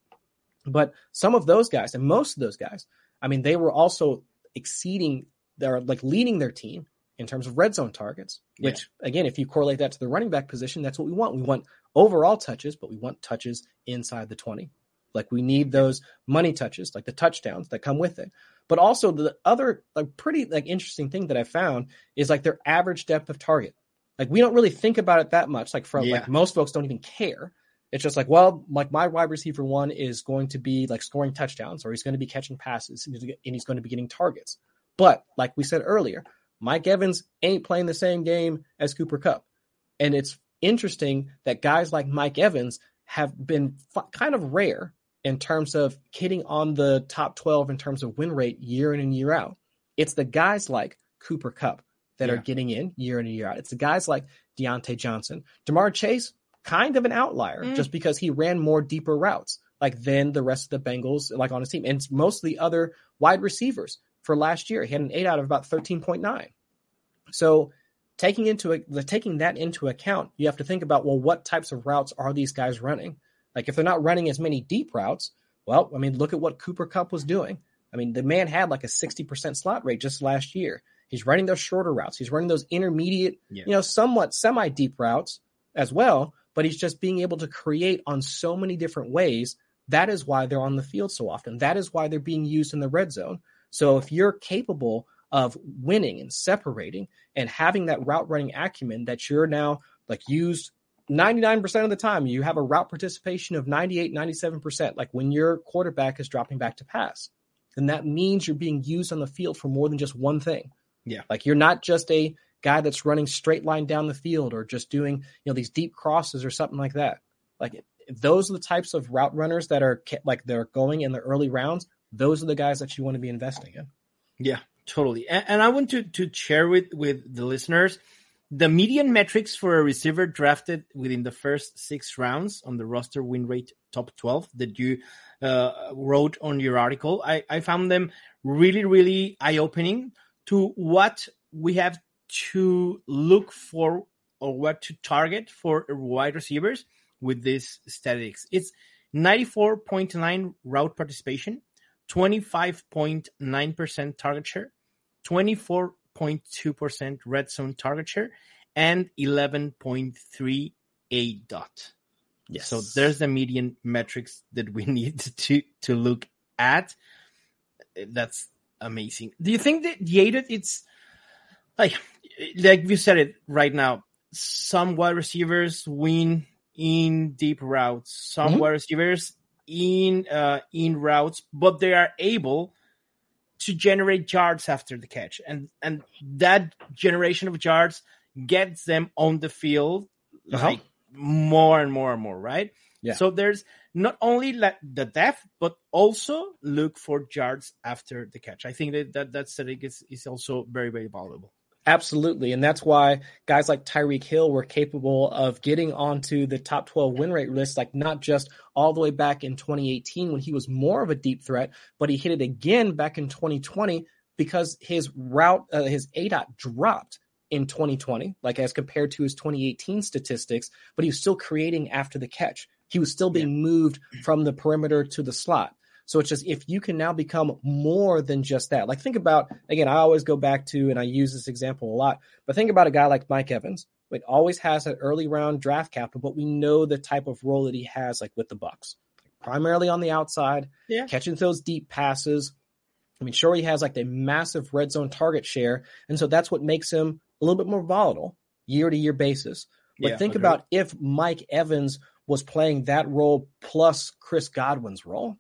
But some of those guys, and most of those guys, I mean, they were also exceeding, they're like leading their team in terms of red zone targets, which again, if you correlate that to the running back position, that's what we want. We want overall touches, but we want touches inside the 20. Like we need those money touches, like the touchdowns that come with it. But also the other like pretty like interesting thing that I found is like their average depth of target. Like we don't really think about it that much. Like from Yeah. like most folks don't even care. It's just like, well, like my wide receiver one is going to be like scoring touchdowns or he's going to be catching passes and he's going to be getting targets. But like we said earlier, Mike Evans ain't playing the same game as Cooper Kupp. And it's interesting that guys like Mike Evans have been f- kind of rare in terms of hitting on the top 12 in terms of win rate year in and year out. It's the guys like Cooper Kupp that yeah. are getting in year in and year out. It's the guys like Diontae Johnson. Ja'Marr Chase, kind of an outlier mm. just because he ran more deeper routes like than the rest of the Bengals like on his team. And most of the other wide receivers for last year. He had an eight out of about 13.9. So taking into a, taking that into account, you have to think about well, what types of routes are these guys running? Like if they're not running as many deep routes, well, I mean, look at what Cooper Kupp was doing. I mean, the man had like a 60% slot rate just last year. He's running those shorter routes. He's running those intermediate, yeah. you know, somewhat semi deep routes as well, but he's just being able to create on so many different ways. That is why they're on the field so often. That is why they're being used in the red zone. So if you're capable of winning and separating and having that route running acumen that you're now like used 99% of the time, you have a route participation of 98, 97%, like when your quarterback is dropping back to pass. Then that means you're being used on the field for more than just one thing. Yeah. Like you're not just a guy that's running straight line down the field or just doing, you know, these deep crosses or something like that. Like those are the types of route runners that are like they're going in the early rounds. Those are the guys that you want to be investing in. Yeah, totally. And, and I want to to share with with the listeners the median metrics for a receiver drafted within the first six rounds on the roster win rate top 12 that you uh, wrote on your article. I, I found them really, really eye opening to what we have to look for or what to target for wide receivers with these statistics. It's 94.9 route participation, 25.9% target share, 24.2% red zone target share, and 11.3 ADOT. Yes. So there's the median metrics that we need to to look at. That's amazing. Do you think that Jaded it's like like you said it right now? Some wide receivers win in deep routes, some mm-hmm. wide receivers in uh, in routes, but they are able to generate yards after the catch, and and that generation of yards gets them on the field uh-huh. like more and more and more, right? Yeah. So there's not only like the depth, but also look for yards after the catch. I think that that, that setting is, is also very, very valuable. Absolutely. And that's why guys like Tyreek Hill were capable of getting onto the top 12 win rate list, like not just all the way back in 2018 when he was more of a deep threat, but he hit it again back in 2020 because his route, uh, his ADOT dropped in 2020, like as compared to his 2018 statistics, but he was still creating after the catch. He was still being yeah. moved from the perimeter to the slot. So it's just if you can now become more than just that. Like think about again, I always go back to and I use this example a lot, but think about a guy like Mike Evans. It always has an early round draft capital, but we know the type of role that he has, like with the Bucs, primarily on the outside, yeah. catching those deep passes. I mean, sure, he has like a massive red zone target share, and so that's what makes him a little bit more volatile year to year basis. But yeah, think about if Mike Evans was playing that role plus Chris Godwin's role.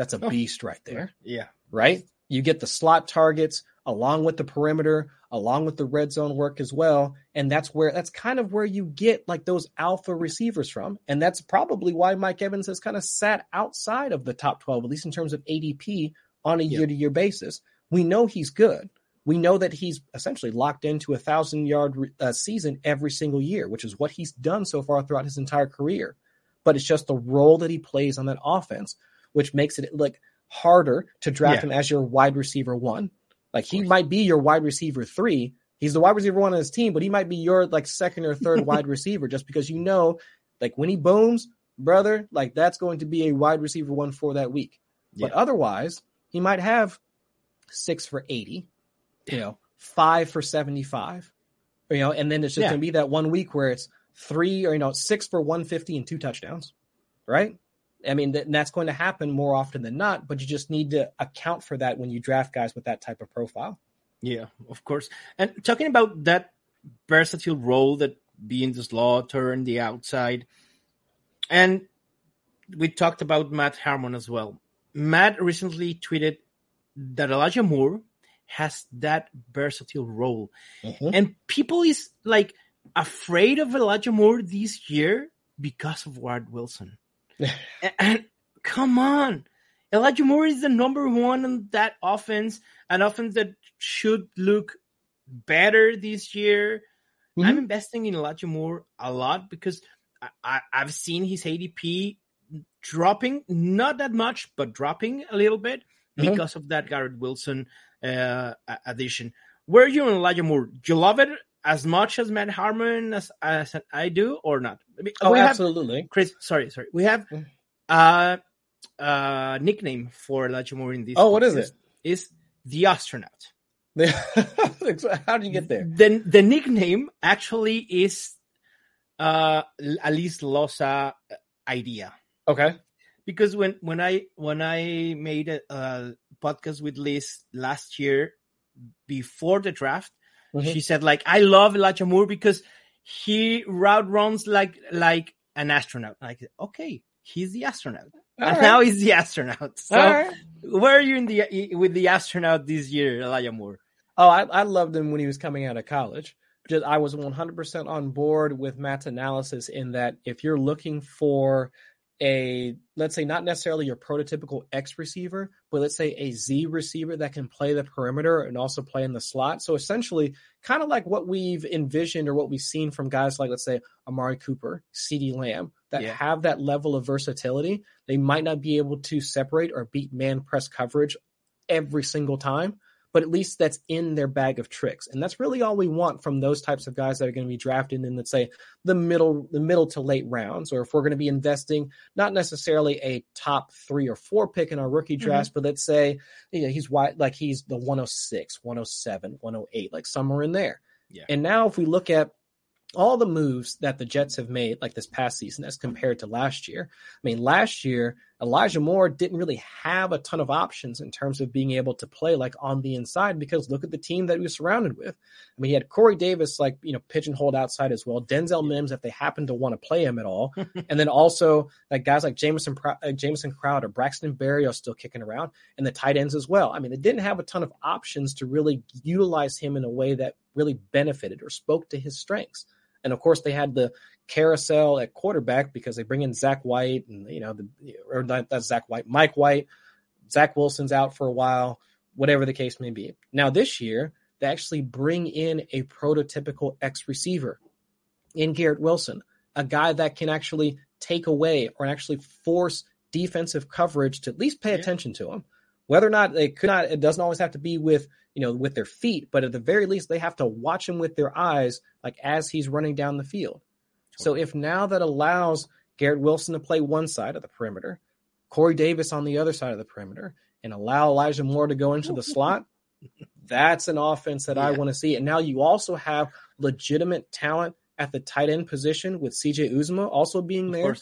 That's a oh, beast right there. Yeah. Right? You get the slot targets along with the perimeter, along with the red zone work as well. And that's where that's kind of where you get like those alpha receivers from. And that's probably why Mike Evans has kind of sat outside of the top 12, at least in terms of ADP on a year to year basis. We know he's good. We know that he's essentially locked into a thousand yard uh, season every single year, which is what he's done so far throughout his entire career. But it's just the role that he plays on that offense, which makes it like harder to draft yeah. him as your wide receiver one. Like he might be your wide receiver three. He's the wide receiver one on his team, but he might be your like second or third wide receiver just because you know, like when he booms, brother, like that's going to be a wide receiver one for that week. Yeah. But otherwise, he might have six for 80, you know, five for 75, you know, and then it's just yeah. going to be that one week where it's three or, you know, six for 150 and two touchdowns, right? I mean, th- that's going to happen more often than not, but you just need to account for that when you draft guys with that type of profile. Yeah, of course. And talking about that versatile role that being the slot and the outside, and we talked about Matt Harmon as well. Matt recently tweeted that Elijah Moore has that versatile role. Mm-hmm. And people is like afraid of Elijah Moore this year because of Ward Wilson. And, and, come on, Elijah Moore is the number one in that offense, an offense that should look better this year. Mm-hmm. I'm investing in Elijah Moore a lot because I, have seen his ADP dropping, not that much, but dropping a little bit mm-hmm. because of that Garrett Wilson uh, addition. Where are you on Elijah Moore? Do you love it as much as Matt Harmon as, as I do, or not? I mean, oh, absolutely, have, Chris. Sorry, sorry. We have mm. uh, uh nickname for Moore in this. Oh, what is it? Is the astronaut. How did you get there? The the nickname actually is uh Alice Loza idea. Okay. Because when when I when I made a, a podcast with Liz last year before the draft, mm-hmm. she said like I love Elijah Moore because he route runs like like an astronaut. Like okay, he's the astronaut. All and right. now he's the astronaut. So right. where are you in the with the astronaut this year, Elijah Moore? Oh, I, I loved him when he was coming out of college. Just I was 100% on board with Matt's analysis in that if you're looking for a let's say not necessarily your prototypical X receiver, but let's say a Z receiver that can play the perimeter and also play in the slot. So essentially, kind of like what we've envisioned or what we've seen from guys like let's say Amari Cooper, CeeDee Lamb, that yeah. have that level of versatility. They might not be able to separate or beat man press coverage every single time, but at least that's in their bag of tricks. And that's really all we want from those types of guys that are going to be drafted in, let's say, the middle, the middle to late rounds, or if we're going to be investing not necessarily a top three or four pick in our rookie draft, mm-hmm. but let's say you know, he's wide, like he's the 106, 107, 108, like somewhere in there. Yeah. And now if we look at all the moves that the Jets have made, like this past season, as compared to last year. I mean, last year, Elijah Moore didn't really have a ton of options in terms of being able to play like on the inside because look at the team that he was surrounded with. I mean, he had Corey Davis, like, you know, pigeonholed outside as well, Denzel Mims, if they happen to want to play him at all. and then also, like, guys like Jamison, uh, Jamison Crowder, Braxton Berrios still kicking around, and the tight ends as well. I mean, they didn't have a ton of options to really utilize him in a way that really benefited or spoke to his strengths. And of course, they had the carousel at quarterback because they bring in Zach White and you know the or not that's Zach White, Mike White, Zach Wilson's out for a while, whatever the case may be. Now this year they actually bring in a prototypical X receiver in Garrett Wilson, a guy that can actually take away or actually force defensive coverage to at least pay yeah. attention to him. Whether or not they could not, it doesn't always have to be with you know, with their feet, but at the very least, they have to watch him with their eyes, like as he's running down the field. So if now that allows Garrett Wilson to play one side of the perimeter, Corey Davis on the other side of the perimeter, and allow Elijah Moore to go into the slot, that's an offense that yeah. I want to see. And now you also have legitimate talent at the tight end position with CJ Uzomah also being there.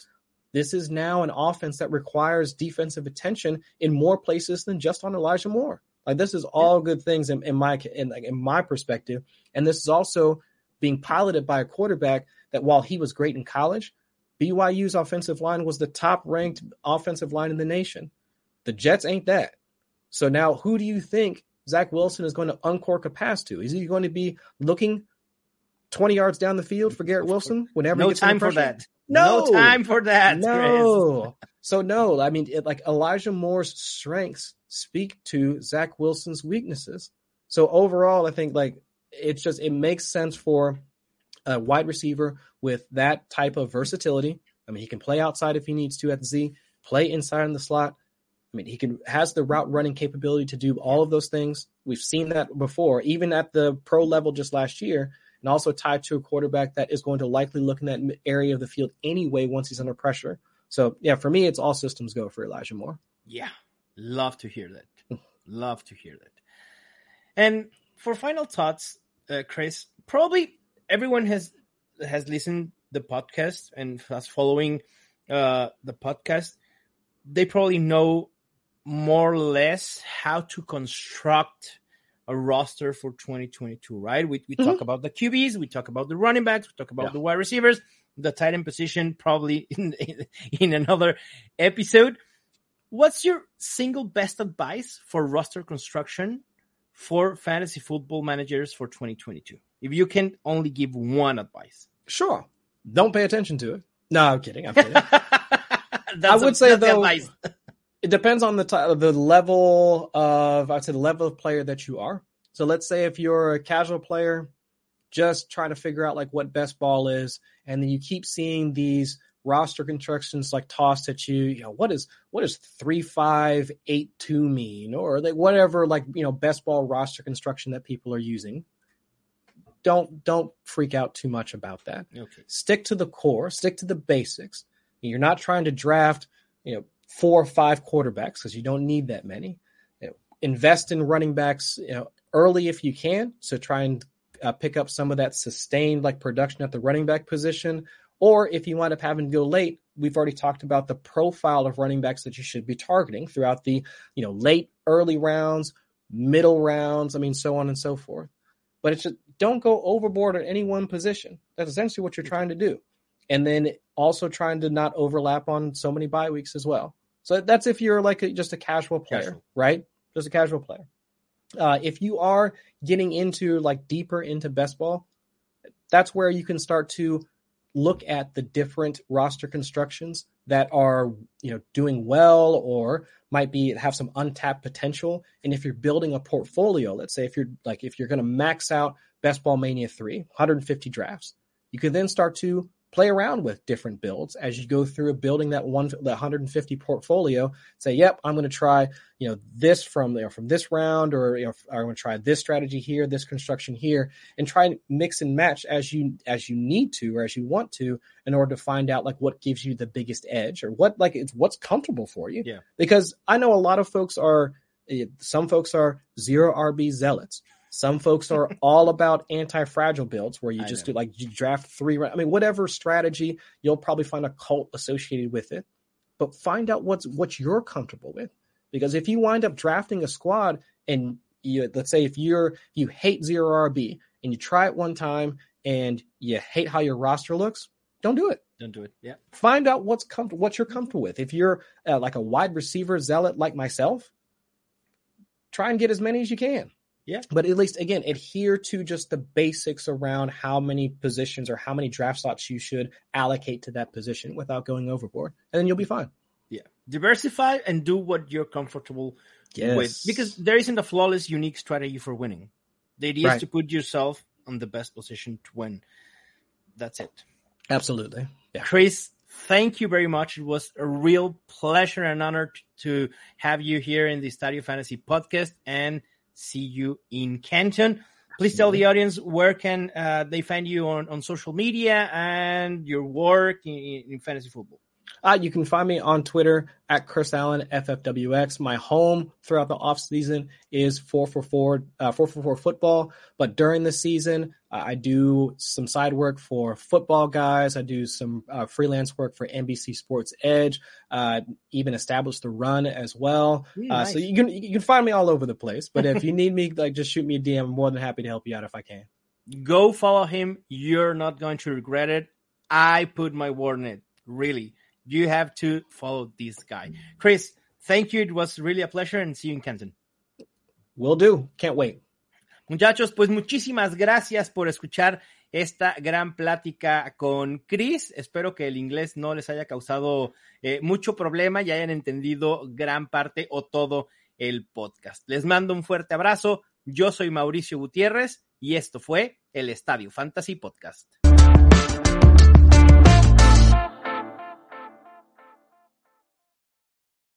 This is now an offense that requires defensive attention in more places than just on Elijah Moore. Like this is all good things in, in my in, in my perspective, and this is also being piloted by a quarterback that while he was great in college, BYU's offensive line was the top ranked offensive line in the nation. The Jets ain't that. So now, who do you think Zach Wilson is going to uncork a pass to? Is he going to be looking 20 yards down the field for Garrett Wilson whenever no time for that? No. no time for that. No. So no, I mean, it, like Elijah Moore's strengths speak to Zach Wilson's weaknesses. So overall, I think like it's just it makes sense for a wide receiver with that type of versatility. I mean, he can play outside if he needs to at the Z, play inside in the slot. I mean, he can has the route running capability to do all of those things. We've seen that before, even at the pro level just last year, and also tied to a quarterback that is going to likely look in that area of the field anyway once he's under pressure. So yeah, for me, it's all systems go for Elijah Moore. Yeah, Love to hear that. Love to hear that. And for final thoughts, uh, Chris, probably everyone has has listened the podcast and has following uh, the podcast. They probably know more or less how to construct a roster for 2022, right? We, we mm-hmm. talk about the QBs, we talk about the running backs, we talk about yeah. the wide receivers, the tight end position, probably in, in another episode. What's your single best advice for roster construction for fantasy football managers for 2022? if you can only give one advice. Sure. Don't pay attention to it. No, I'm kidding. I'm kidding. I would a, say though, it depends on the t- the level of I'd say the level of player that you are. So let's say if you're a casual player, just try to figure out like what best ball is, and then you keep seeing these roster constructions like tossed at you. You know what is what is three five eight two mean, or like whatever like you know best ball roster construction that people are using. Don't don't freak out too much about that. Okay. Stick to the core. Stick to the basics. You're not trying to draft you know four or five quarterbacks because you don't need that many. You know, invest in running backs you know early if you can. So try and uh, pick up some of that sustained like production at the running back position or if you wind up having to go late, we've already talked about the profile of running backs that you should be targeting throughout the, you know, late, early rounds, middle rounds, I mean, so on and so forth. But it's just don't go overboard at any one position. That's essentially what you're trying to do. And then also trying to not overlap on so many bye weeks as well. So that's if you're like a, just a casual player, casual. right? Just a casual player. Uh, if you are getting into like deeper into best ball, that's where you can start to look at the different roster constructions that are you know doing well or might be have some untapped potential. And if you're building a portfolio let's say if you're like if you're going to max out best ball mania 3 150 drafts you can then start to play around with different builds as you go through building that one the 150 portfolio. Say yep i'm going to try you know this from you know, from this round or you know i'm going to try this strategy here this construction here and try and mix and match as you as you need to or as you want to in order to find out like what gives you the biggest edge or what like it's what's comfortable for you. Yeah. Because i know a lot of folks are eh, some folks are zero rb zealots some folks are all about anti-fragile builds where you just do like you draft three. I mean, whatever strategy, you'll probably find a cult associated with it. But find out what's what you're comfortable with, because if you wind up drafting a squad and you let's say if you're you hate zero RB and you try it one time and you hate how your roster looks, don't do it. Don't do it. Yeah. Find out what's comfortable, what you're comfortable with. If you're uh, like a wide receiver zealot like myself, try and get as many as you can. Yeah. But at least again, adhere to just the basics around how many positions or how many draft slots you should allocate to that position without going overboard. And then you'll be fine. Yeah. Diversify and do what you're comfortable yes. with. Because there isn't a flawless, unique strategy for winning. The idea right. is to put yourself on the best position to win. That's it. Absolutely. Yeah. Chris, thank you very much. It was a real pleasure and honor to have you here in the Estadio Fantasy podcast. And see you in Canton. Please tell the audience where can uh, they find you on, on social media and your work in, in fantasy football. Uh, you can find me on Twitter at Chris Allen FFWX. My home throughout the off season is 4for4 uh, 4for4 football, but during the season uh, I do some side work for football guys. I do some uh, freelance work for NBC Sports Edge. Uh, even Establish the Run as well. Mm, nice. So you can you can find me all over the place. But if you need me, like just shoot me a DM. I'm more than happy to help you out if I can. Go follow him. You're not going to regret it. I put my word in it. Really you have to follow this guy. Chris, thank you. It was really a pleasure and see you in Canton. Will do. Can't wait. Muchachos, pues muchísimas gracias por escuchar esta gran plática con Chris. Espero que el inglés no les haya causado eh, mucho problema y hayan entendido gran parte o todo el podcast. Les mando un fuerte abrazo. Yo soy Mauricio Gutiérrez y esto fue el Estadio Fantasy Podcast.